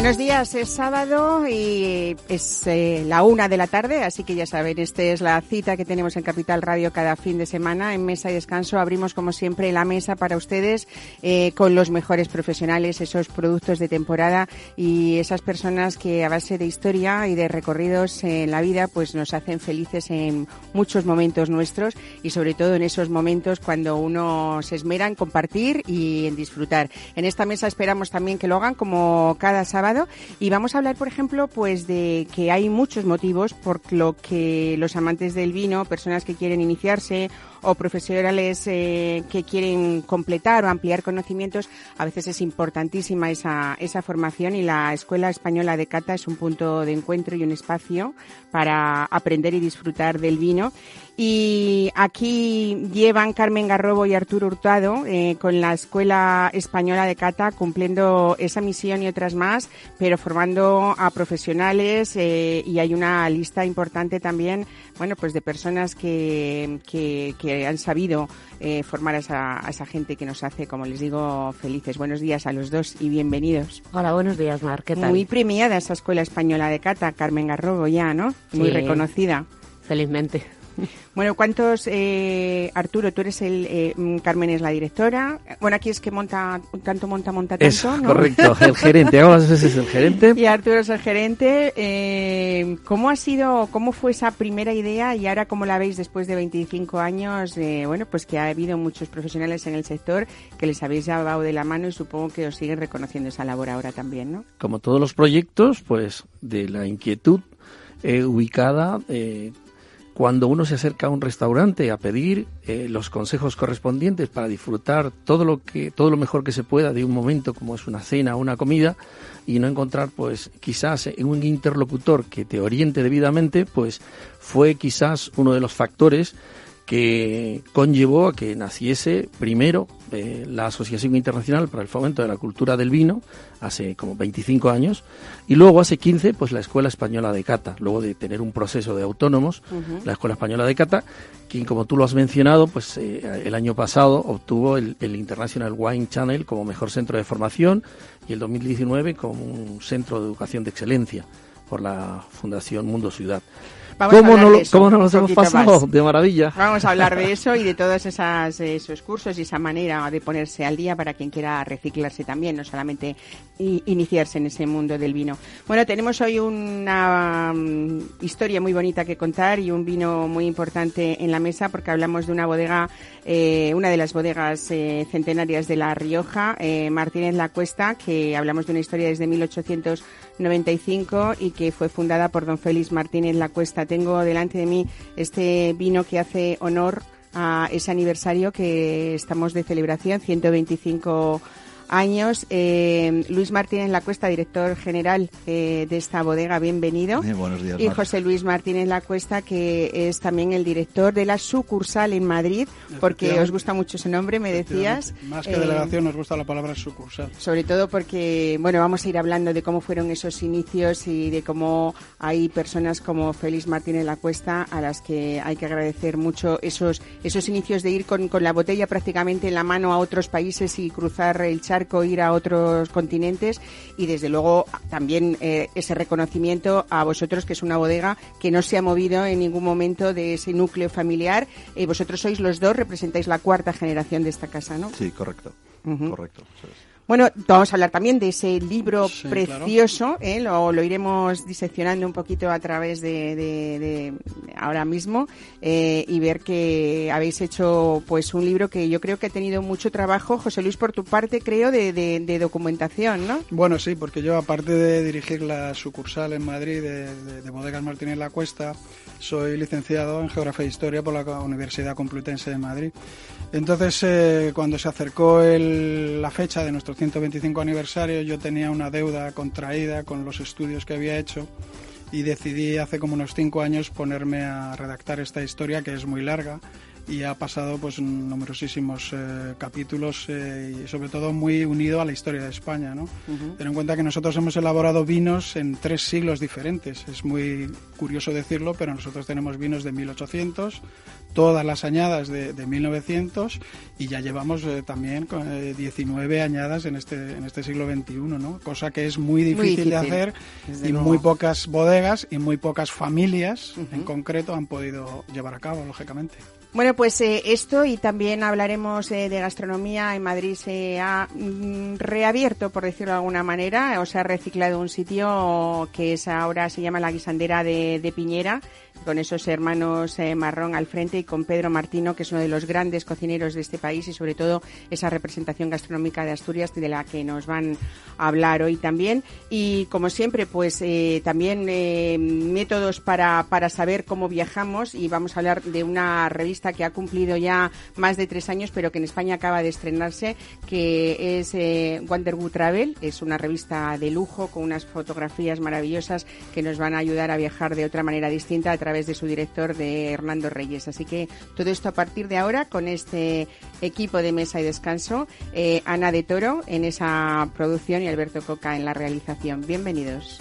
Buenos días, es sábado y es eh, la una de la tarde, así que ya saben, esta es la cita que tenemos en Capital Radio cada fin de semana. En Mesa y Descanso abrimos, como siempre, la mesa para ustedes eh, con los mejores profesionales, esos productos de temporada y esas personas que a base de historia y de recorridos en la vida, pues nos hacen felices en muchos momentos nuestros y sobre todo en esos momentos cuando uno se esmera en compartir y en disfrutar. En esta mesa esperamos también que lo hagan como cada sábado y vamos a hablar, por ejemplo, pues de que hay muchos motivos por lo que los amantes del vino, personas que quieren iniciarse o profesionales eh, que quieren completar o ampliar conocimientos, a veces es importantísima esa, esa formación y la Escuela Española de Cata es un punto de encuentro y un espacio para aprender y disfrutar del vino. Y aquí llevan Carmen Garrobo y Arturo Hurtado eh, con la Escuela Española de Cata cumpliendo esa misión y otras más, pero formando a profesionales eh, y hay una lista importante también, bueno, pues de personas que, que, que han sabido eh, formar a esa, a esa gente que nos hace, como les digo, felices. Buenos días a los dos y bienvenidos. Hola, buenos días, Mar. ¿Qué tal? Muy premiada esa Escuela Española de Cata, Carmen Garrobo ya, ¿no? Muy Sí. reconocida. Felizmente. Bueno, ¿cuántos, eh, Arturo, tú eres el, eh, mm, Carmen es la directora? Bueno, aquí es que monta, tanto monta, monta tanto, Eso, ¿no? correcto. El gerente, algunas veces el gerente. Y Arturo es el gerente. Eh, ¿Cómo ha sido, cómo fue esa primera idea y ahora cómo la veis después de 25 años? Eh, bueno, pues que ha habido muchos profesionales en el sector que les habéis llevado de la mano y supongo que os siguen reconociendo esa labor ahora también, ¿no? Como todos los proyectos, pues de la inquietud eh, ubicada eh, cuando uno se acerca a un restaurante a pedir eh, los consejos correspondientes para disfrutar todo lo que todo lo mejor que se pueda de un momento como es una cena o una comida y no encontrar pues quizás un interlocutor que te oriente debidamente pues fue quizás uno de los factores que conllevó a que naciese primero eh, la Asociación Internacional para el Fomento de la Cultura del Vino, hace como 25 años, y luego hace 15, pues la Escuela Española de Cata, luego de tener un proceso de autónomos, la Escuela Española de Cata, quien como tú lo has mencionado, pues eh, el año pasado obtuvo el, el International Wine Channel como mejor centro de formación y el 2019 como un centro de educación de excelencia por la Fundación Mundo Ciudad. Vamos ¿Cómo no, de lo- eso cómo no nos hemos pasado? más. De maravilla. Vamos a hablar de eso y de todos esas, esos cursos y esa manera de ponerse al día para quien quiera reciclarse también, no solamente iniciarse en ese mundo del vino. Bueno, tenemos hoy una mm, historia muy bonita que contar y un vino muy importante en la mesa porque hablamos de una bodega, eh, una de las bodegas eh, centenarias de La Rioja, eh, Martínez La Cuesta, que hablamos de una historia desde 1895 y que fue fundada por don Félix Martínez La Cuesta. Tengo delante de mí este vino que hace honor a ese aniversario que estamos de celebración, 125 años. Eh, Luis Martínez La Cuesta, director general eh, de esta bodega, bienvenido. Eh, buenos días, Y Mar. José Luis Martínez La Cuesta, que es también el director de la sucursal en Madrid, porque os gusta mucho ese nombre, me decías. Más que Eh, delegación nos gusta la palabra sucursal. sobre todo porque, bueno, vamos a ir hablando de cómo fueron esos inicios y de cómo hay personas como Félix Martínez La Cuesta a las que hay que agradecer mucho esos, esos inicios de ir con, con la botella prácticamente en la mano a otros países y cruzar el ir a otros continentes y desde luego también eh, ese reconocimiento a vosotros que es una bodega que no se ha movido en ningún momento de ese núcleo familiar. Eh, vosotros sois los dos, representáis la cuarta generación de esta casa, ¿no? Sí, correcto. Correcto. eso es. Bueno, vamos a hablar también de ese libro Sí, precioso, ¿eh? lo, lo iremos diseccionando un poquito a través de, de- de ahora mismo eh, y ver que habéis hecho pues un libro que yo creo que ha tenido mucho trabajo, José Luis, por tu parte, creo, de, de- documentación, ¿no? Bueno, sí, porque yo aparte de dirigir la sucursal en Madrid de Bodegas Martínez La Cuesta, soy licenciado en Geografía e Historia por la Universidad Complutense de Madrid. Entonces, eh, cuando se acercó la fecha de nuestro 125 aniversario, yo tenía una deuda contraída con los estudios que había hecho y decidí hace como unos cinco años ponerme a redactar esta historia que es muy larga y ha pasado pues numerosísimos eh, capítulos y sobre todo muy unido a la historia de España. ¿no? Ten en cuenta que nosotros hemos elaborado vinos en tres siglos diferentes. Es muy curioso decirlo, pero nosotros tenemos vinos de 1800, todas las añadas de, 1900 y ya llevamos eh, también 19 eh, añadas en este, en este siglo XXI, ¿no? cosa que es muy difícil, de hacer y muy pocas bodegas y muy pocas familias en concreto han podido llevar a cabo, lógicamente. Bueno, pues eh, esto y también hablaremos eh, de gastronomía. En Madrid se ha mm, reabierto, por decirlo de alguna manera, o se ha reciclado un sitio que es ahora se llama la Guisandera de, Piñera con esos hermanos eh, marrón al frente y con Pedro Martino, que es uno de los grandes cocineros de este país y sobre todo esa representación gastronómica de Asturias de la que nos van a hablar hoy también. Y como siempre, pues eh, también eh, métodos para, para saber cómo viajamos y vamos a hablar de una revista que ha cumplido ya más de tres años, pero que en España acaba de estrenarse, que es Wonderwood Travel. Es una revista de lujo con unas fotografías maravillosas que nos van a ayudar a viajar de otra manera distinta a través través de su director, de Hernando Reyes. Así que todo esto a partir de ahora con este equipo de mesa y descanso, eh, Ana de Toro en esa producción y Alberto Coca en la realización. Bienvenidos.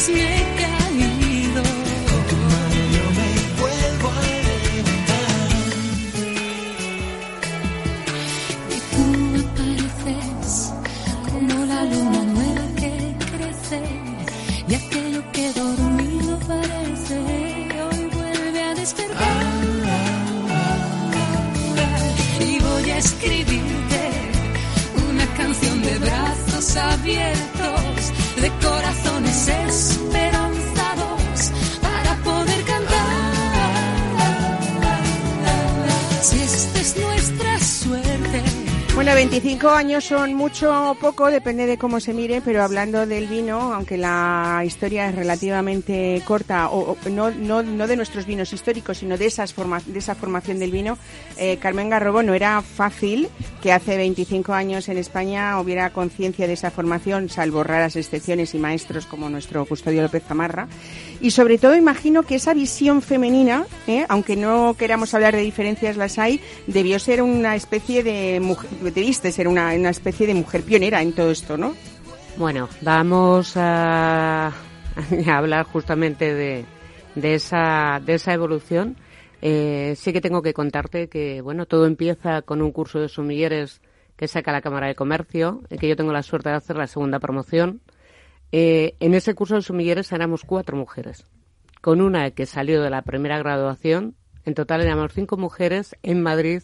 snake años son mucho o poco, depende de cómo se mire, pero hablando del vino, aunque la historia es relativamente corta, o, no, no, no, de nuestros vinos históricos, sino de, esas forma, de esa formación del vino, eh, Carmen Garrobo no era fácil que hace 25 años en España hubiera conciencia de esa formación, salvo raras excepciones y maestros como nuestro Custodio López Zamarra. Y sobre todo imagino que esa visión femenina, eh, aunque no queramos hablar de diferencias, las hay, debió ser una especie de mujer, debiste ser una, una especie de mujer pionera en todo esto, ¿no? Bueno, vamos a, hablar justamente de, de, esa, de esa evolución. Eh, sí que tengo que contarte que, bueno, todo empieza con un curso de sumilleres que saca la Cámara de Comercio, que yo tengo la suerte de hacer la segunda promoción. Eh, en ese curso de sumilleres éramos cuatro mujeres, con una que salió de la primera graduación. En total éramos cinco mujeres en Madrid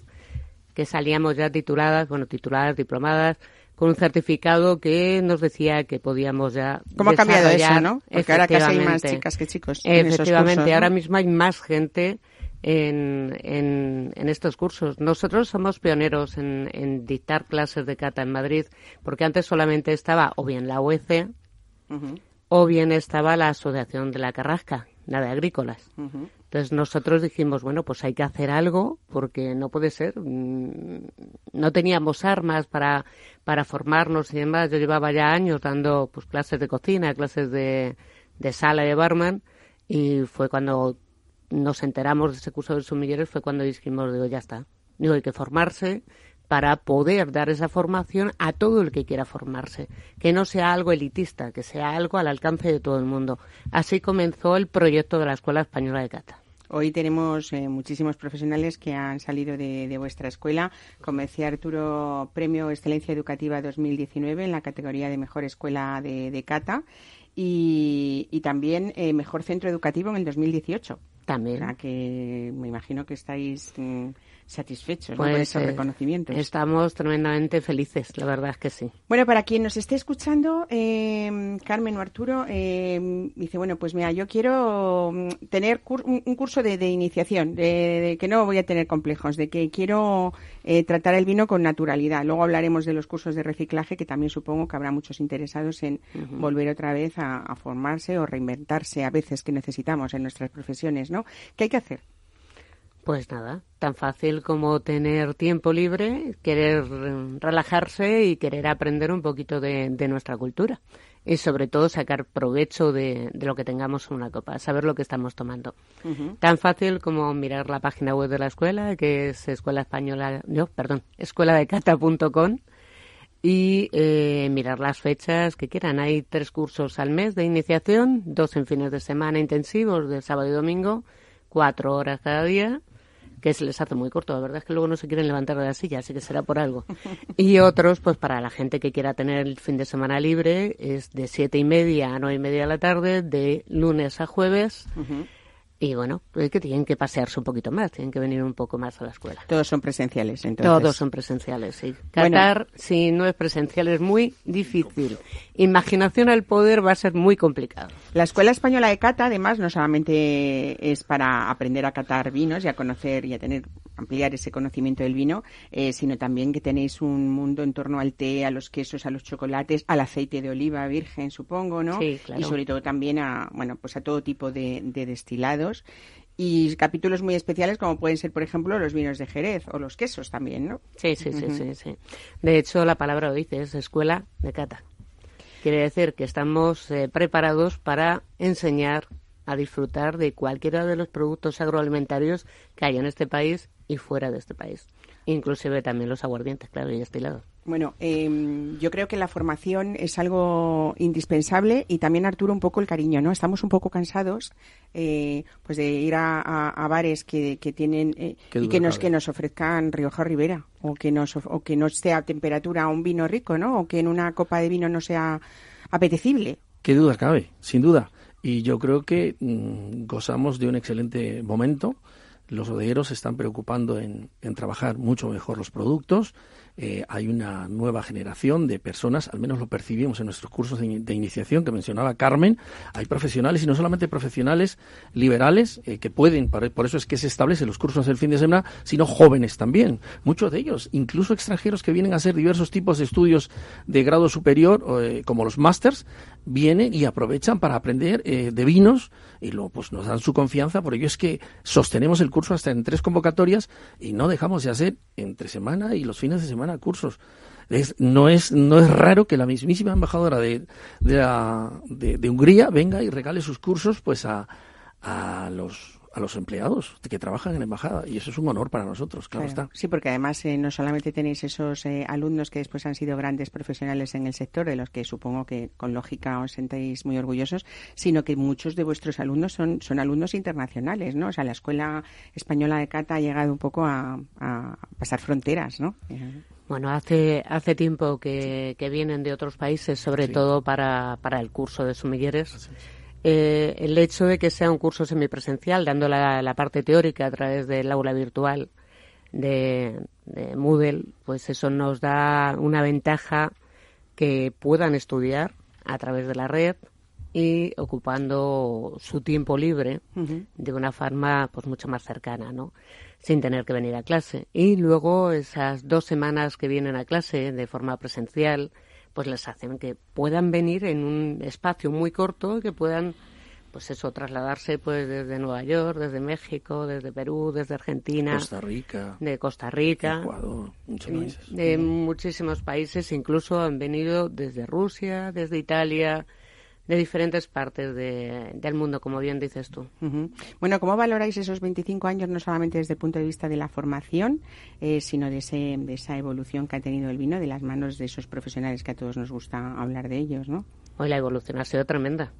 que salíamos ya tituladas, bueno, tituladas, diplomadas, con un certificado que nos decía que podíamos ya. ¿Cómo ha cambiado eso, no? Porque ahora casi hay más chicas que chicos. Efectivamente, ahora mismo hay más gente en, en, estos cursos. Nosotros somos pioneros en, dictar clases de cata en Madrid, porque antes solamente estaba o bien la UEC o bien estaba la Asociación de la Carrasca, la de Agrícolas. Entonces nosotros dijimos, bueno, pues hay que hacer algo porque no puede ser. Mm, no teníamos armas para, para formarnos y demás. Yo llevaba ya años dando pues clases de cocina, clases de, de sala de barman y fue cuando nos enteramos de ese curso de sumilleros, fue cuando dijimos, digo, ya está. Digo, hay que formarse para poder dar esa formación a todo el que quiera formarse, que no sea algo elitista, que sea algo al alcance de todo el mundo. Así comenzó el proyecto de la Escuela Española de Cata. Hoy tenemos eh, muchísimos profesionales que han salido de, vuestra escuela. Como decía Arturo, Premio Excelencia Educativa 2019 en la categoría de Mejor Escuela de, Cata y, también eh, Mejor Centro Educativo en el 2018. También. O sea, que me imagino que estáis mm, satisfechos pues, con esos eh, reconocimientos. Estamos tremendamente felices, la verdad es que sí. Bueno, para quien nos esté escuchando, eh, Carmen o Arturo, eh, dice, bueno, pues mira, yo quiero mm, tener un curso de, iniciación, de, que no voy a tener complejos, de que quiero tratar el vino con naturalidad. Luego hablaremos de los cursos de reciclaje, que también supongo que habrá muchos interesados en volver otra vez a, a formarse o reinventarse a veces que necesitamos en nuestras profesiones, ¿no? ¿Qué hay que hacer? Pues nada, tan fácil como tener tiempo libre, querer relajarse y querer aprender un poquito de, nuestra cultura. Y sobre todo sacar provecho de, lo que tengamos en una copa, saber lo que estamos tomando. Tan fácil como mirar la página web de la escuela, que es escuela española, no, perdón, escueladecata.com y eh, mirar las fechas que quieran. Hay tres cursos al mes de iniciación, dos en fines de semana intensivos de sábado y domingo, cuatro horas cada día que se les hace muy corto. La verdad es que luego no se quieren levantar de la silla, así que será por algo. Y otros, pues para la gente que quiera tener el fin de semana libre, es de siete y media a nueve y media de la tarde, de lunes a jueves. Y bueno, es que tienen que pasearse un poquito más, tienen que venir un poco más a la escuela. Todos son presenciales, entonces. Todos son presenciales, sí. Qatar, si no es presencial, es muy difícil. Imaginación al poder va a ser muy complicado. La Escuela Española de Cata, además, no solamente es para aprender a catar vinos y a conocer y a tener, ampliar ese conocimiento del vino, eh, sino también que tenéis un mundo en torno al té, a los quesos, a los chocolates, al aceite de oliva virgen, supongo, ¿no? Sí, claro. Y sobre todo también a, bueno, pues a todo tipo de, de destilados y capítulos muy especiales como pueden ser, por ejemplo, los vinos de Jerez o los quesos también, ¿no? Sí, sí, sí, sí, sí. De hecho, la palabra lo dice, es escuela de cata. Quiere decir que estamos eh, preparados para enseñar a disfrutar de cualquiera de los productos agroalimentarios que hay en este país y fuera de este país. Inclusive también los aguardientes, claro, y destilados. Bueno, eh, yo creo que la formación es algo indispensable y también, Arturo, un poco el cariño, ¿no? Estamos un poco cansados eh, pues de ir a, bares que, que tienen eh, y que nos, que nos ofrezcan Rioja Rivera o que, nos, o que no esté a temperatura un vino rico, ¿no? O que en una copa de vino no sea apetecible. Qué duda cabe, sin duda. Y yo creo que mm, gozamos de un excelente momento. Los bodegueros se están preocupando en, en trabajar mucho mejor los productos eh, hay una nueva generación de personas, al menos lo percibimos en nuestros cursos de, iniciación que mencionaba Carmen, hay profesionales y no solamente profesionales liberales eh, que pueden, por, eso es que se establecen los cursos del fin de semana, sino jóvenes también, muchos de ellos, incluso extranjeros que vienen a hacer diversos tipos de estudios de grado superior, eh, como los másters, vienen y aprovechan para aprender de vinos y luego pues nos dan su confianza, por ello es que sostenemos el curso hasta en tres convocatorias y no dejamos de hacer entre semana y los fines de semana a cursos. no, es, no es raro que la mismísima embajadora de, de, de, Hungría venga y regale sus cursos pues a, a los a los empleados que trabajan en la embajada y eso es un honor para nosotros, claro, está. Sí, porque además eh, no solamente tenéis esos eh, alumnos que después han sido grandes profesionales en el sector, de los que supongo que con lógica os sentéis muy orgullosos, sino que muchos de vuestros alumnos son, son alumnos internacionales, ¿no? O sea, la Escuela Española de Cata ha llegado un poco a, pasar fronteras, ¿no? Bueno, hace, hace tiempo que, vienen de otros países, sobre todo para, para el curso de sumilleres. Eh, el hecho de que sea un curso semipresencial, dando la, parte teórica a través del aula virtual de, Moodle, pues eso nos da una ventaja que puedan estudiar a través de la red y ocupando su tiempo libre de una forma pues mucho más cercana, ¿no? Sin tener que venir a clase. Y luego esas dos semanas que vienen a clase de forma presencial, pues les hacen que puedan venir en un espacio muy corto, que puedan pues eso, trasladarse pues desde Nueva York, desde México, desde Perú, desde Argentina, Costa Rica, de Costa Rica, Ecuador, muchos países. de muchísimos países, incluso han venido desde Rusia, desde Italia, de diferentes partes del mundo, como bien dices tú. Bueno, ¿cómo valoráis esos 25 años, no solamente desde el punto de vista de la formación, eh, sino de, ese, de esa evolución que ha tenido el vino de las manos de esos profesionales que a todos nos gusta hablar de ellos, ¿no? Hoy la evolución ha sido tremenda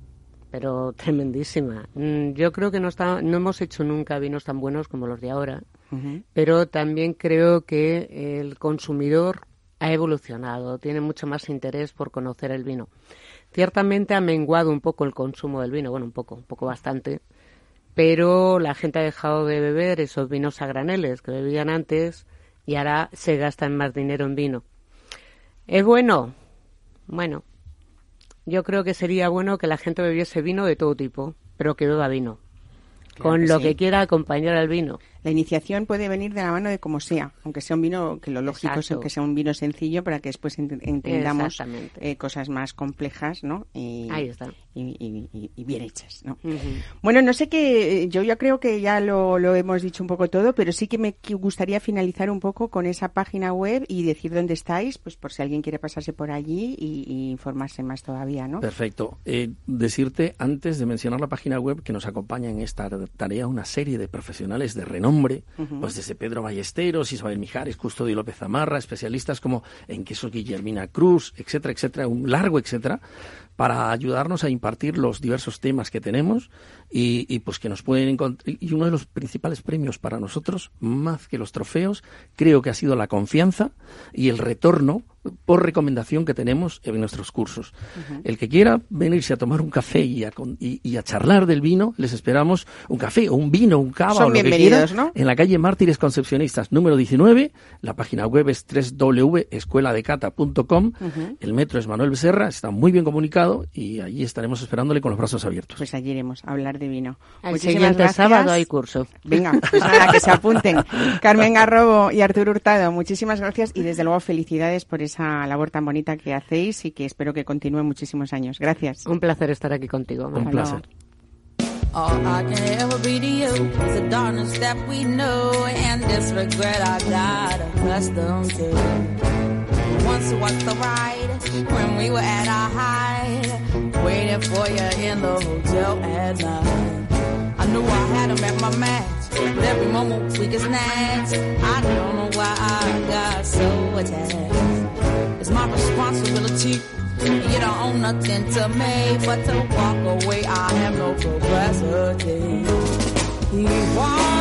pero tremendísima. Mm, yo creo que no, está, no hemos hecho nunca vinos tan buenos como los de ahora, pero también creo que el consumidor ha evolucionado, tiene mucho más interés por conocer el vino. Ciertamente ha menguado un poco el consumo del vino, bueno, un poco, un poco bastante, pero la gente ha dejado de beber esos vinos a graneles que bebían antes y ahora se gastan más dinero en vino. ¿Es bueno? Bueno, yo creo que sería bueno que la gente bebiese vino de todo tipo, pero que beba vino. con lo que quiera acompañar al vino. La iniciación puede venir de la mano de como sea, aunque sea un vino, que lo lógico es que sea un vino sencillo para que después entendamos eh, cosas más complejas, ¿no? Y, Ahí está. Y, bien hechas, ¿no? Bueno, no sé qué, yo ya creo que ya lo, hemos dicho un poco todo, pero sí que me gustaría finalizar un poco con esa página web y decir dónde estáis, pues por si alguien quiere pasarse por allí y, informarse más todavía, ¿no? Perfecto. Eh, decirte, antes de mencionar la página web, que nos acompaña en esta tarea una serie de profesionales de renombre pues desde Pedro Ballesteros, Isabel Mijares, Custodio López Zamarra, especialistas como en queso Guillermina Cruz, etcétera, etcétera, un largo etcétera, para ayudarnos a impartir los diversos temas que tenemos y, pues que nos pueden encontrar. Y uno de los principales premios para nosotros, más que los trofeos, creo que ha sido la confianza y el retorno por recomendación que tenemos en nuestros cursos. El que quiera venirse a tomar un café y a, y, a, charlar del vino, les esperamos un café o un vino, un cava o lo que quiera, en la calle Mártires Concepcionistas número 19. La página web es www.escueladecata.com. El metro es Manuel Becerra, está muy bien comunicado y allí estaremos esperándole con los brazos abiertos. Pues allí iremos a hablar de vino. El siguiente sábado hay curso. Venga, pues nada, que se apunten. Carmen Garrobo y Arturo Hurtado, muchísimas gracias y desde luego felicidades por esa labor tan bonita que hacéis y que espero que continúe muchísimos años. Gracias. Un placer estar aquí contigo. Un placer. Once was the ride when we were at our height, waiting for you in the hotel at night. I knew I had him at my match, every moment we get snatched. I don't know why I got so attached. It's my responsibility. You don't own nothing to me but to walk away. I have no capacity. He walks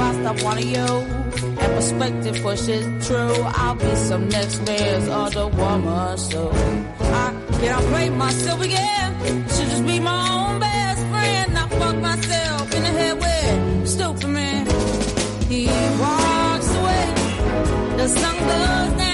I stop wanting you and perspective pushes true, I'll be some next man's other woman. So I can't play myself again. Should just be my own best friend. I fuck myself in the head with stupid man. He walks away. The sun goes down.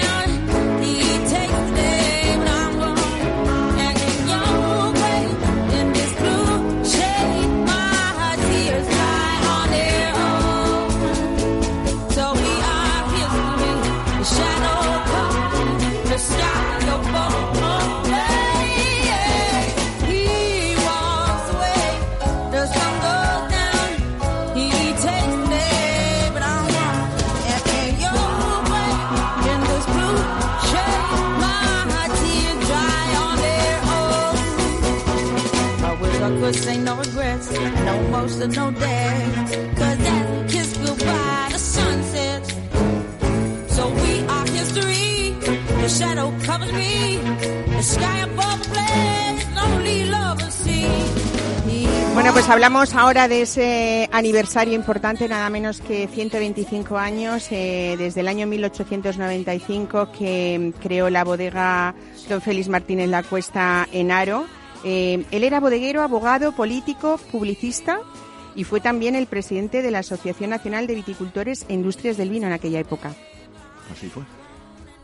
Pues hablamos ahora de ese aniversario importante, nada menos que 125 años, eh, desde el año 1895 que creó la bodega Don Félix Martínez La Cuesta en Aro. Eh, él era bodeguero, abogado, político, publicista y fue también el presidente de la Asociación Nacional de Viticultores e Industrias del Vino en aquella época. Así fue.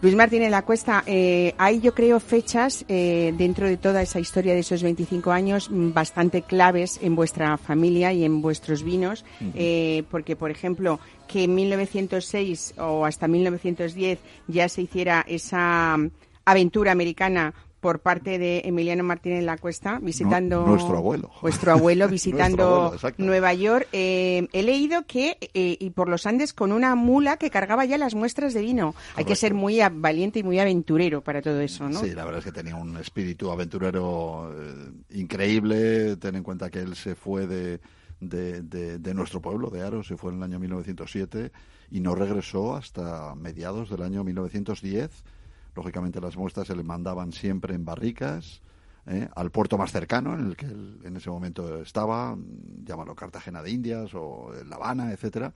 Luis Martínez La Cuesta, eh, hay yo creo fechas eh, dentro de toda esa historia de esos 25 años mm, bastante claves en vuestra familia y en vuestros vinos, eh, porque por ejemplo que en 1906 o hasta 1910 ya se hiciera esa aventura americana por parte de Emiliano Martínez La Cuesta, visitando... nuestro abuelo. Vuestro abuelo, visitando Nueva York. Eh, he leído que, eh, y por los Andes, con una mula que cargaba ya las muestras de vino. Hay que ser muy valiente y muy aventurero para todo eso, ¿no? Sí, la verdad es que tenía un espíritu aventurero eh, increíble. Ten en cuenta que él se fue de, de, de, nuestro pueblo, de Aro, se fue en el año 1907 y no regresó hasta mediados del año 1910 Lógicamente las muestras se le mandaban siempre en barricas ¿eh? al puerto más cercano en el que él en ese momento estaba, llámalo Cartagena de Indias o La Habana, etcétera.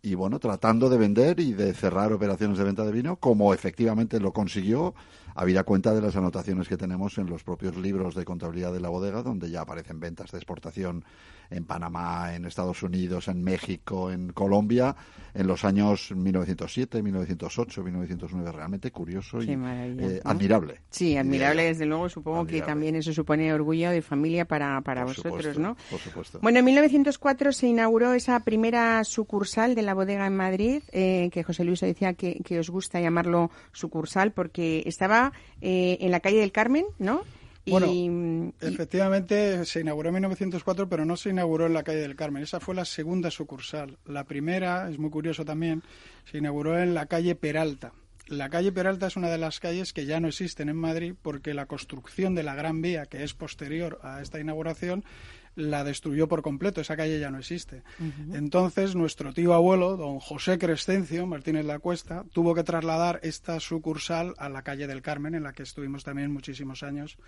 Y bueno, tratando de vender y de cerrar operaciones de venta de vino, como efectivamente lo consiguió, habida cuenta de las anotaciones que tenemos en los propios libros de contabilidad de la bodega, donde ya aparecen ventas de exportación en Panamá, en Estados Unidos, en México, en Colombia, en los años 1907, 1908, 1909. Realmente curioso y eh, admirable. Sí, admirable, desde luego. Supongo que también eso supone orgullo de familia para, para vosotros, ¿no? Por supuesto. Bueno, en 1904 se inauguró esa primera sucursal de la bodega en Madrid, eh, que José Luis decía que, que, os gusta llamarlo sucursal porque estaba eh, en la calle del Carmen, ¿no? Bueno, efectivamente se inauguró en 1904, pero no se inauguró en la calle del Carmen. Esa fue la segunda sucursal. La primera, es muy curioso también, se inauguró en la calle Peralta. La calle Peralta es una de las calles que ya no existen en Madrid porque la construcción de la Gran Vía, que es posterior a esta inauguración, la destruyó por completo. Esa calle ya no existe. Entonces, nuestro tío abuelo, don José Crescencio Martínez La Cuesta, tuvo que trasladar esta sucursal a la calle del Carmen, en la que estuvimos también muchísimos años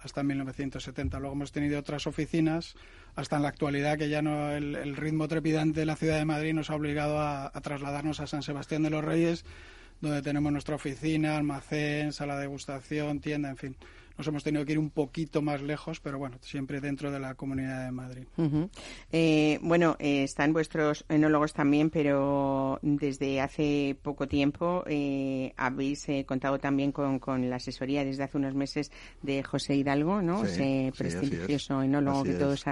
hasta 1970. Luego hemos tenido otras oficinas hasta en la actualidad que ya no el, ritmo trepidante de la ciudad de Madrid nos ha obligado a, trasladarnos a San Sebastián de los Reyes, donde tenemos nuestra oficina, almacén, sala de degustación, tienda, en fin nos hemos tenido que ir un poquito más lejos, pero bueno, siempre dentro de la Comunidad de Madrid. Eh, bueno, eh, están vuestros enólogos también, pero desde hace poco tiempo eh, habéis contado también con, la asesoría desde hace unos meses de José Hidalgo, ¿no? Ese prestigioso enólogo que todos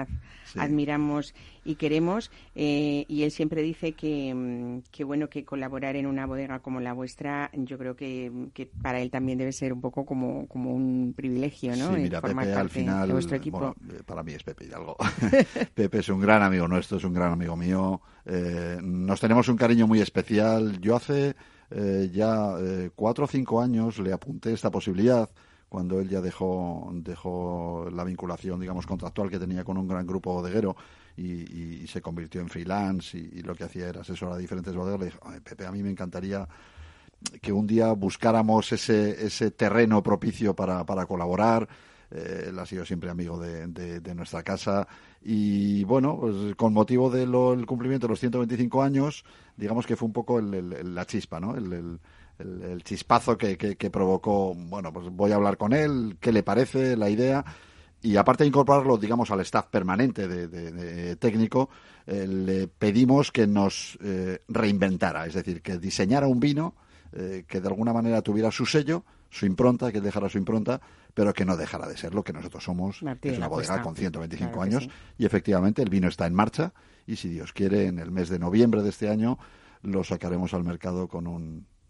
admiramos y queremos. y él siempre dice que, mm, que, bueno, que colaborar en una bodega como la vuestra, yo creo que, que para él también debe ser un poco como, como un privilegio ¿no? Sí, mira, Pepe al final, eh, para mí es Pepe Hidalgo. Pepe es un gran amigo nuestro, es un gran amigo mío. Eh, nos tenemos un cariño muy especial. Yo hace eh, ya cuatro o cinco años le apunté esta posibilidad cuando él ya dejó, dejó la vinculación, digamos, contractual que tenía con un gran grupo bodeguero y, se convirtió en freelance y, lo que hacía era asesorar a diferentes bodegas. Le dije, Pepe, a mí me encantaría que un día buscáramos ese, ese terreno propicio para, para colaborar. Eh, él ha sido siempre amigo de, de, nuestra casa y bueno, pues con motivo del cumplimiento de los 125 años, digamos que fue un poco la chispa, ¿no? El, el, chispazo que, que, provocó, bueno, pues voy a hablar con él, qué le parece la idea y aparte de incorporarlo, digamos, al staff permanente de, técnico, eh, le pedimos que nos eh, reinventara, es decir, que diseñara un vino eh, que de alguna manera tuviera su sello, su impronta, que dejara su impronta, pero que no dejara de ser lo que nosotros somos, es una bodega con 125 años, y efectivamente el vino está en marcha, y si Dios quiere, en el mes de noviembre de este año lo sacaremos al mercado con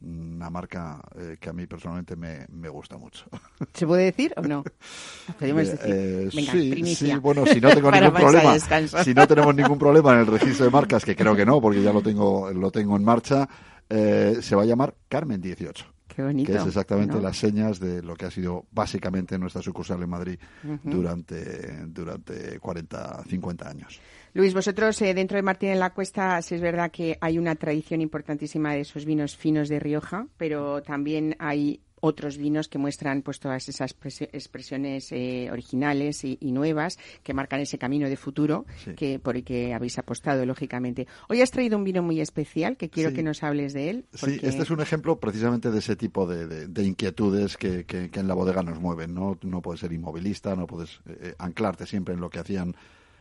una marca eh, que a mí personalmente me, gusta mucho. ¿Se puede decir o no? Podemos decir. Eh, sí, sí, bueno, si no tengo ningún problema, si no tenemos ningún problema en el registro de marcas, que creo que no, porque ya lo tengo, lo tengo en marcha, eh, se va a llamar Carmen 18. Qué bonito. Que es exactamente las señas de lo que ha sido básicamente nuestra sucursal en Madrid durante, durante 40, 50 años. Luis, vosotros eh, dentro de Martín en la Cuesta, sí es verdad que hay una tradición importantísima de esos vinos finos de Rioja, pero también hay otros vinos que muestran pues todas esas expresiones eh, originales y, nuevas que marcan ese camino de futuro que por el que habéis apostado lógicamente. Hoy has traído un vino muy especial que quiero que nos hables de él. Sí, este es un ejemplo precisamente de ese tipo de, inquietudes que, en la bodega nos mueven. No, no puedes ser inmovilista, no puedes eh, eh, anclarte siempre en lo que hacían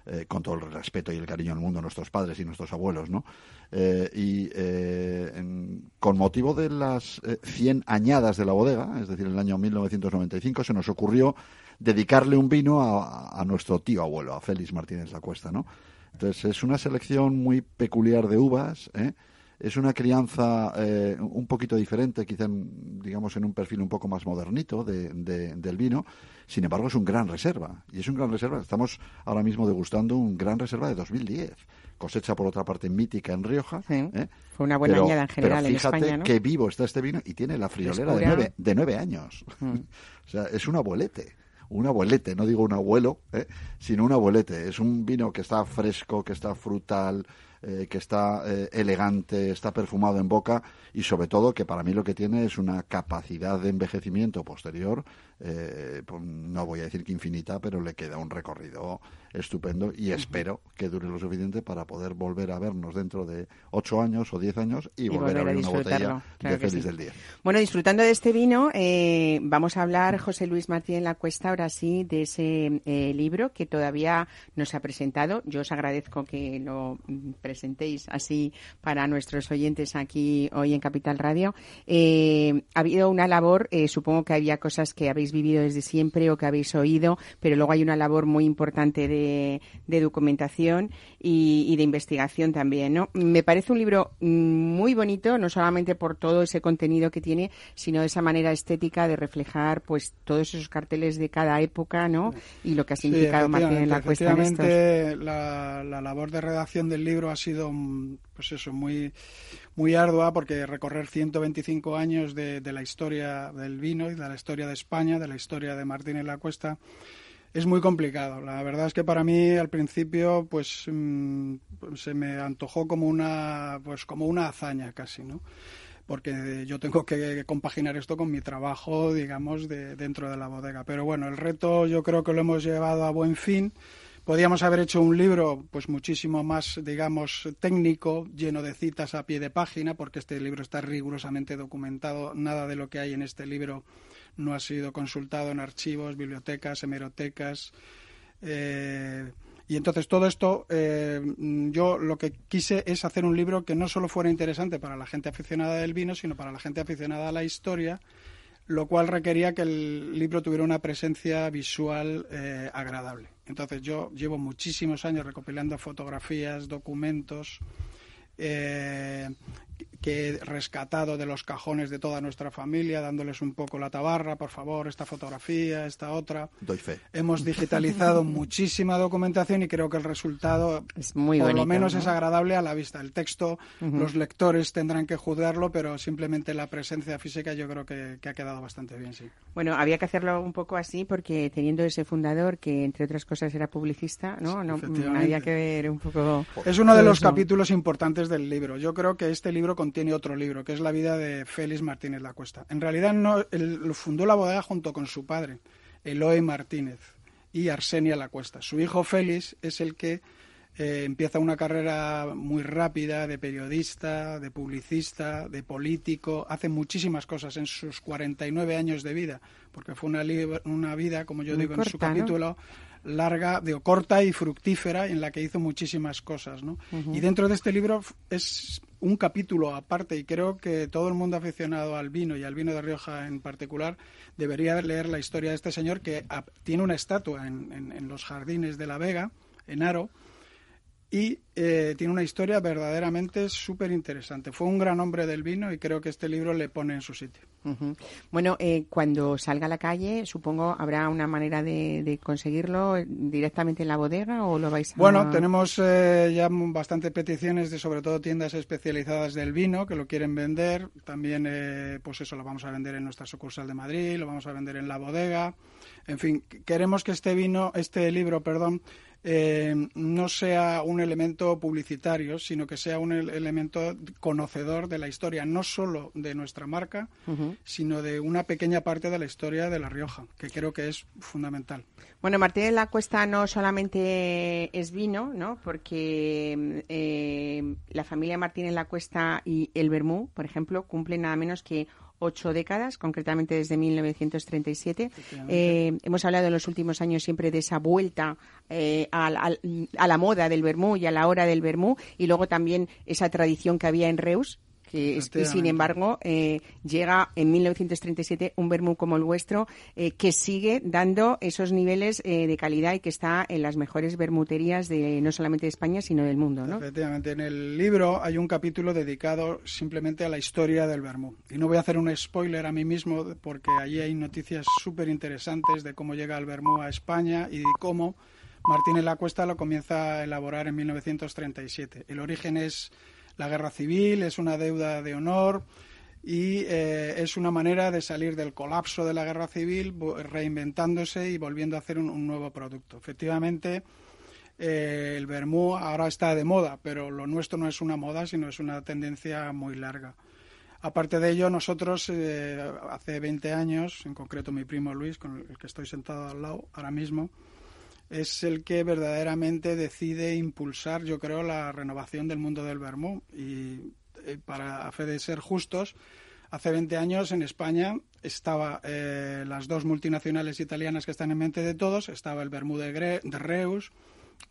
eh, con todo el respeto y el cariño del mundo nuestros padres y nuestros abuelos, ¿no? Eh, y con motivo de las 100 añadas de la bodega, es decir, el año 1995, se nos ocurrió dedicarle un vino a, a nuestro tío abuelo, a Félix Martínez La Cuesta, ¿no? Entonces es una selección muy peculiar de uvas, ¿eh? Es una crianza eh, un poquito diferente, quizá digamos en un perfil un poco más modernito de, del vino. Sin embargo, es un gran reserva. Y es un gran reserva. Estamos ahora mismo degustando un gran reserva de 2010. Cosecha, por otra parte, mítica en Rioja. ¿eh? Fue una buena añada en general pero fíjate en España, qué vivo está este vino y tiene la friolera de nueve, de nueve años. Mm. o sea, es un abuelete un abuelete, no digo un abuelo, ¿eh? sino un abuelete. Es un vino que está fresco, que está frutal, eh, que está eh, elegante, está perfumado en boca y sobre todo que para mí lo que tiene es una capacidad de envejecimiento posterior, eh, pues no voy a decir que infinita, pero le queda un recorrido estupendo y espero que dure lo suficiente para poder volver a vernos dentro de ocho años o diez años y, volver, a abrir una botella de Feliz del Día. Bueno, disfrutando de este vino, eh, vamos a hablar, José Luis Martín La Cuesta, ahora sí, de ese eh, libro que todavía nos ha presentado. Yo os agradezco que lo presentéis así para nuestros oyentes aquí hoy en Capital Radio. Eh, ha habido una labor, supongo que había cosas que habéis vivido desde siempre o que habéis oído, pero luego hay una labor muy importante de de, documentación y, de investigación también, ¿no? Me parece un libro muy bonito, no solamente por todo ese contenido que tiene, sino de esa manera estética de reflejar, pues, todos esos carteles de cada época, ¿no? Y lo que ha significado Martín en la cuesta La, la labor de redacción del libro ha sido, pues eso, muy muy ardua porque recorrer 125 años de, de, la historia del vino y de la historia de España, de la historia de Martínez La Cuesta, es muy complicado. La verdad es que para mí al principio pues mm, se me antojó como una pues como una hazaña casi, ¿no? Porque yo tengo que compaginar esto con mi trabajo, digamos, de, dentro de la bodega. Pero bueno, el reto yo creo que lo hemos llevado a buen fin. Podíamos haber hecho un libro pues muchísimo más, digamos, técnico, lleno de citas a pie de página, porque este libro está rigurosamente documentado. Nada de lo que hay en este libro no ha sido consultado en archivos, bibliotecas, hemerotecas. Eh, y entonces todo esto, eh, yo lo que quise es hacer un libro que no solo fuera interesante para la gente aficionada del vino, sino para la gente aficionada a la historia, lo cual requería que el libro tuviera una presencia visual eh, agradable. Entonces yo llevo muchísimos años recopilando fotografías, documentos, que he rescatado de los cajones de toda nuestra familia, dándoles un poco la tabarra, por favor, esta fotografía, esta otra. Doy fe. Hemos digitalizado muchísima documentación y creo que el resultado, es muy por lo menos, es agradable a la vista. El texto, los lectores tendrán que juzgarlo, pero simplemente la presencia física yo creo que, ha quedado bastante bien, sí. Bueno, había que hacerlo un poco así porque teniendo ese fundador que, entre otras cosas, era publicista, ¿no? no había que ver un poco... Es uno de los capítulos importantes del libro. Yo creo que este libro tiene otro libro, que es La vida de Félix Martínez La Cuesta. En realidad no, él fundó la bodega junto con su padre, Eloy Martínez, y Arsenia La Cuesta. Su hijo Félix es el que eh, empieza una carrera muy rápida de periodista, de publicista, de político, hace muchísimas cosas en sus 49 años de vida, porque fue una, una vida, como yo digo en su capítulo, larga, de, corta y fructífera, en la que hizo muchísimas cosas. ¿no? Y dentro de este libro es un capítulo aparte y creo que todo el mundo aficionado al vino y al vino de Rioja en particular debería leer la historia de este señor que tiene una estatua en los jardines de La Vega, en Aro, y eh, tiene una historia verdaderamente súper interesante. Fue un gran hombre del vino y creo que este libro le pone en su sitio. Bueno, eh, cuando salga a la calle, supongo habrá una manera de, conseguirlo directamente en la bodega o lo vais a... Bueno, tenemos eh, ya bastantes peticiones de sobre todo tiendas especializadas del vino que lo quieren vender. También, pues eso, lo vamos a vender en nuestra sucursal de Madrid, lo vamos a vender en la bodega. En fin, queremos que este vino, este libro, perdón, eh, no sea un elemento publicitario, sino que sea un elemento conocedor de la historia, no solo de nuestra marca, sino de una pequeña parte de la historia de La Rioja, que creo que es fundamental. Bueno, Martínez de la Cuesta no solamente es vino, ¿no? Porque eh, la familia Martínez de la Cuesta y el Bermú, por ejemplo, cumplen nada menos que ocho décadas, concretamente desde 1937. Eh, hemos hablado en los últimos años siempre de esa vuelta eh, a, a, la moda del vermú y a la hora del vermú y luego también esa tradición que había en Reus y sin embargo eh, llega en 1937 un vermú como el vuestro eh, que sigue dando esos niveles eh, de calidad y que está en las mejores vermuterías de no solamente de España sino del mundo, ¿no? Efectivamente, en el libro hay un capítulo dedicado simplemente a la historia del vermú y no voy a hacer un spoiler a mí mismo porque allí hay noticias súper interesantes de cómo llega el vermú a España y de cómo Martínez La Cuesta lo comienza a elaborar en 1937. El origen es la guerra civil, es una deuda de honor y eh, es una manera de salir del colapso de la guerra civil reinventándose y volviendo a hacer un, nuevo producto. Efectivamente, eh, el vermú ahora está de moda, pero lo nuestro no es una moda, sino es una tendencia muy larga. Aparte de ello, nosotros eh, hace 20 años, en concreto mi primo Luis, con el que estoy sentado al lado ahora mismo, es el que verdaderamente decide impulsar, yo creo, la renovación del mundo del vermú. Y eh, para a fe de ser justos, hace 20 años en España estaba eh, las dos multinacionales italianas que están en mente de todos, estaba el vermú de, Reus,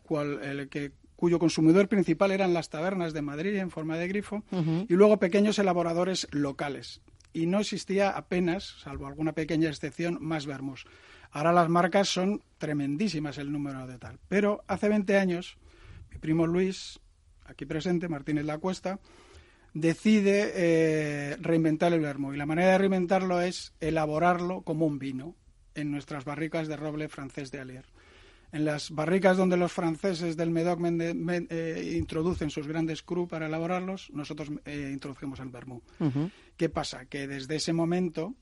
cual, el que cuyo consumidor principal eran las tabernas de Madrid en forma de grifo, y luego pequeños elaboradores locales. Y no existía apenas, salvo alguna pequeña excepción, más vermús. Ahora las marcas son tremendísimas el número de tal. Pero hace 20 años, mi primo Luis, aquí presente, Martínez La Cuesta, decide eh, reinventar el vermo. Y la manera de reinventarlo es elaborarlo como un vino en nuestras barricas de roble francés de Alier. En las barricas donde los franceses del Medoc eh, introducen sus grandes cru para elaborarlos, nosotros eh, introducimos el vermú. ¿Qué pasa? Que desde ese momento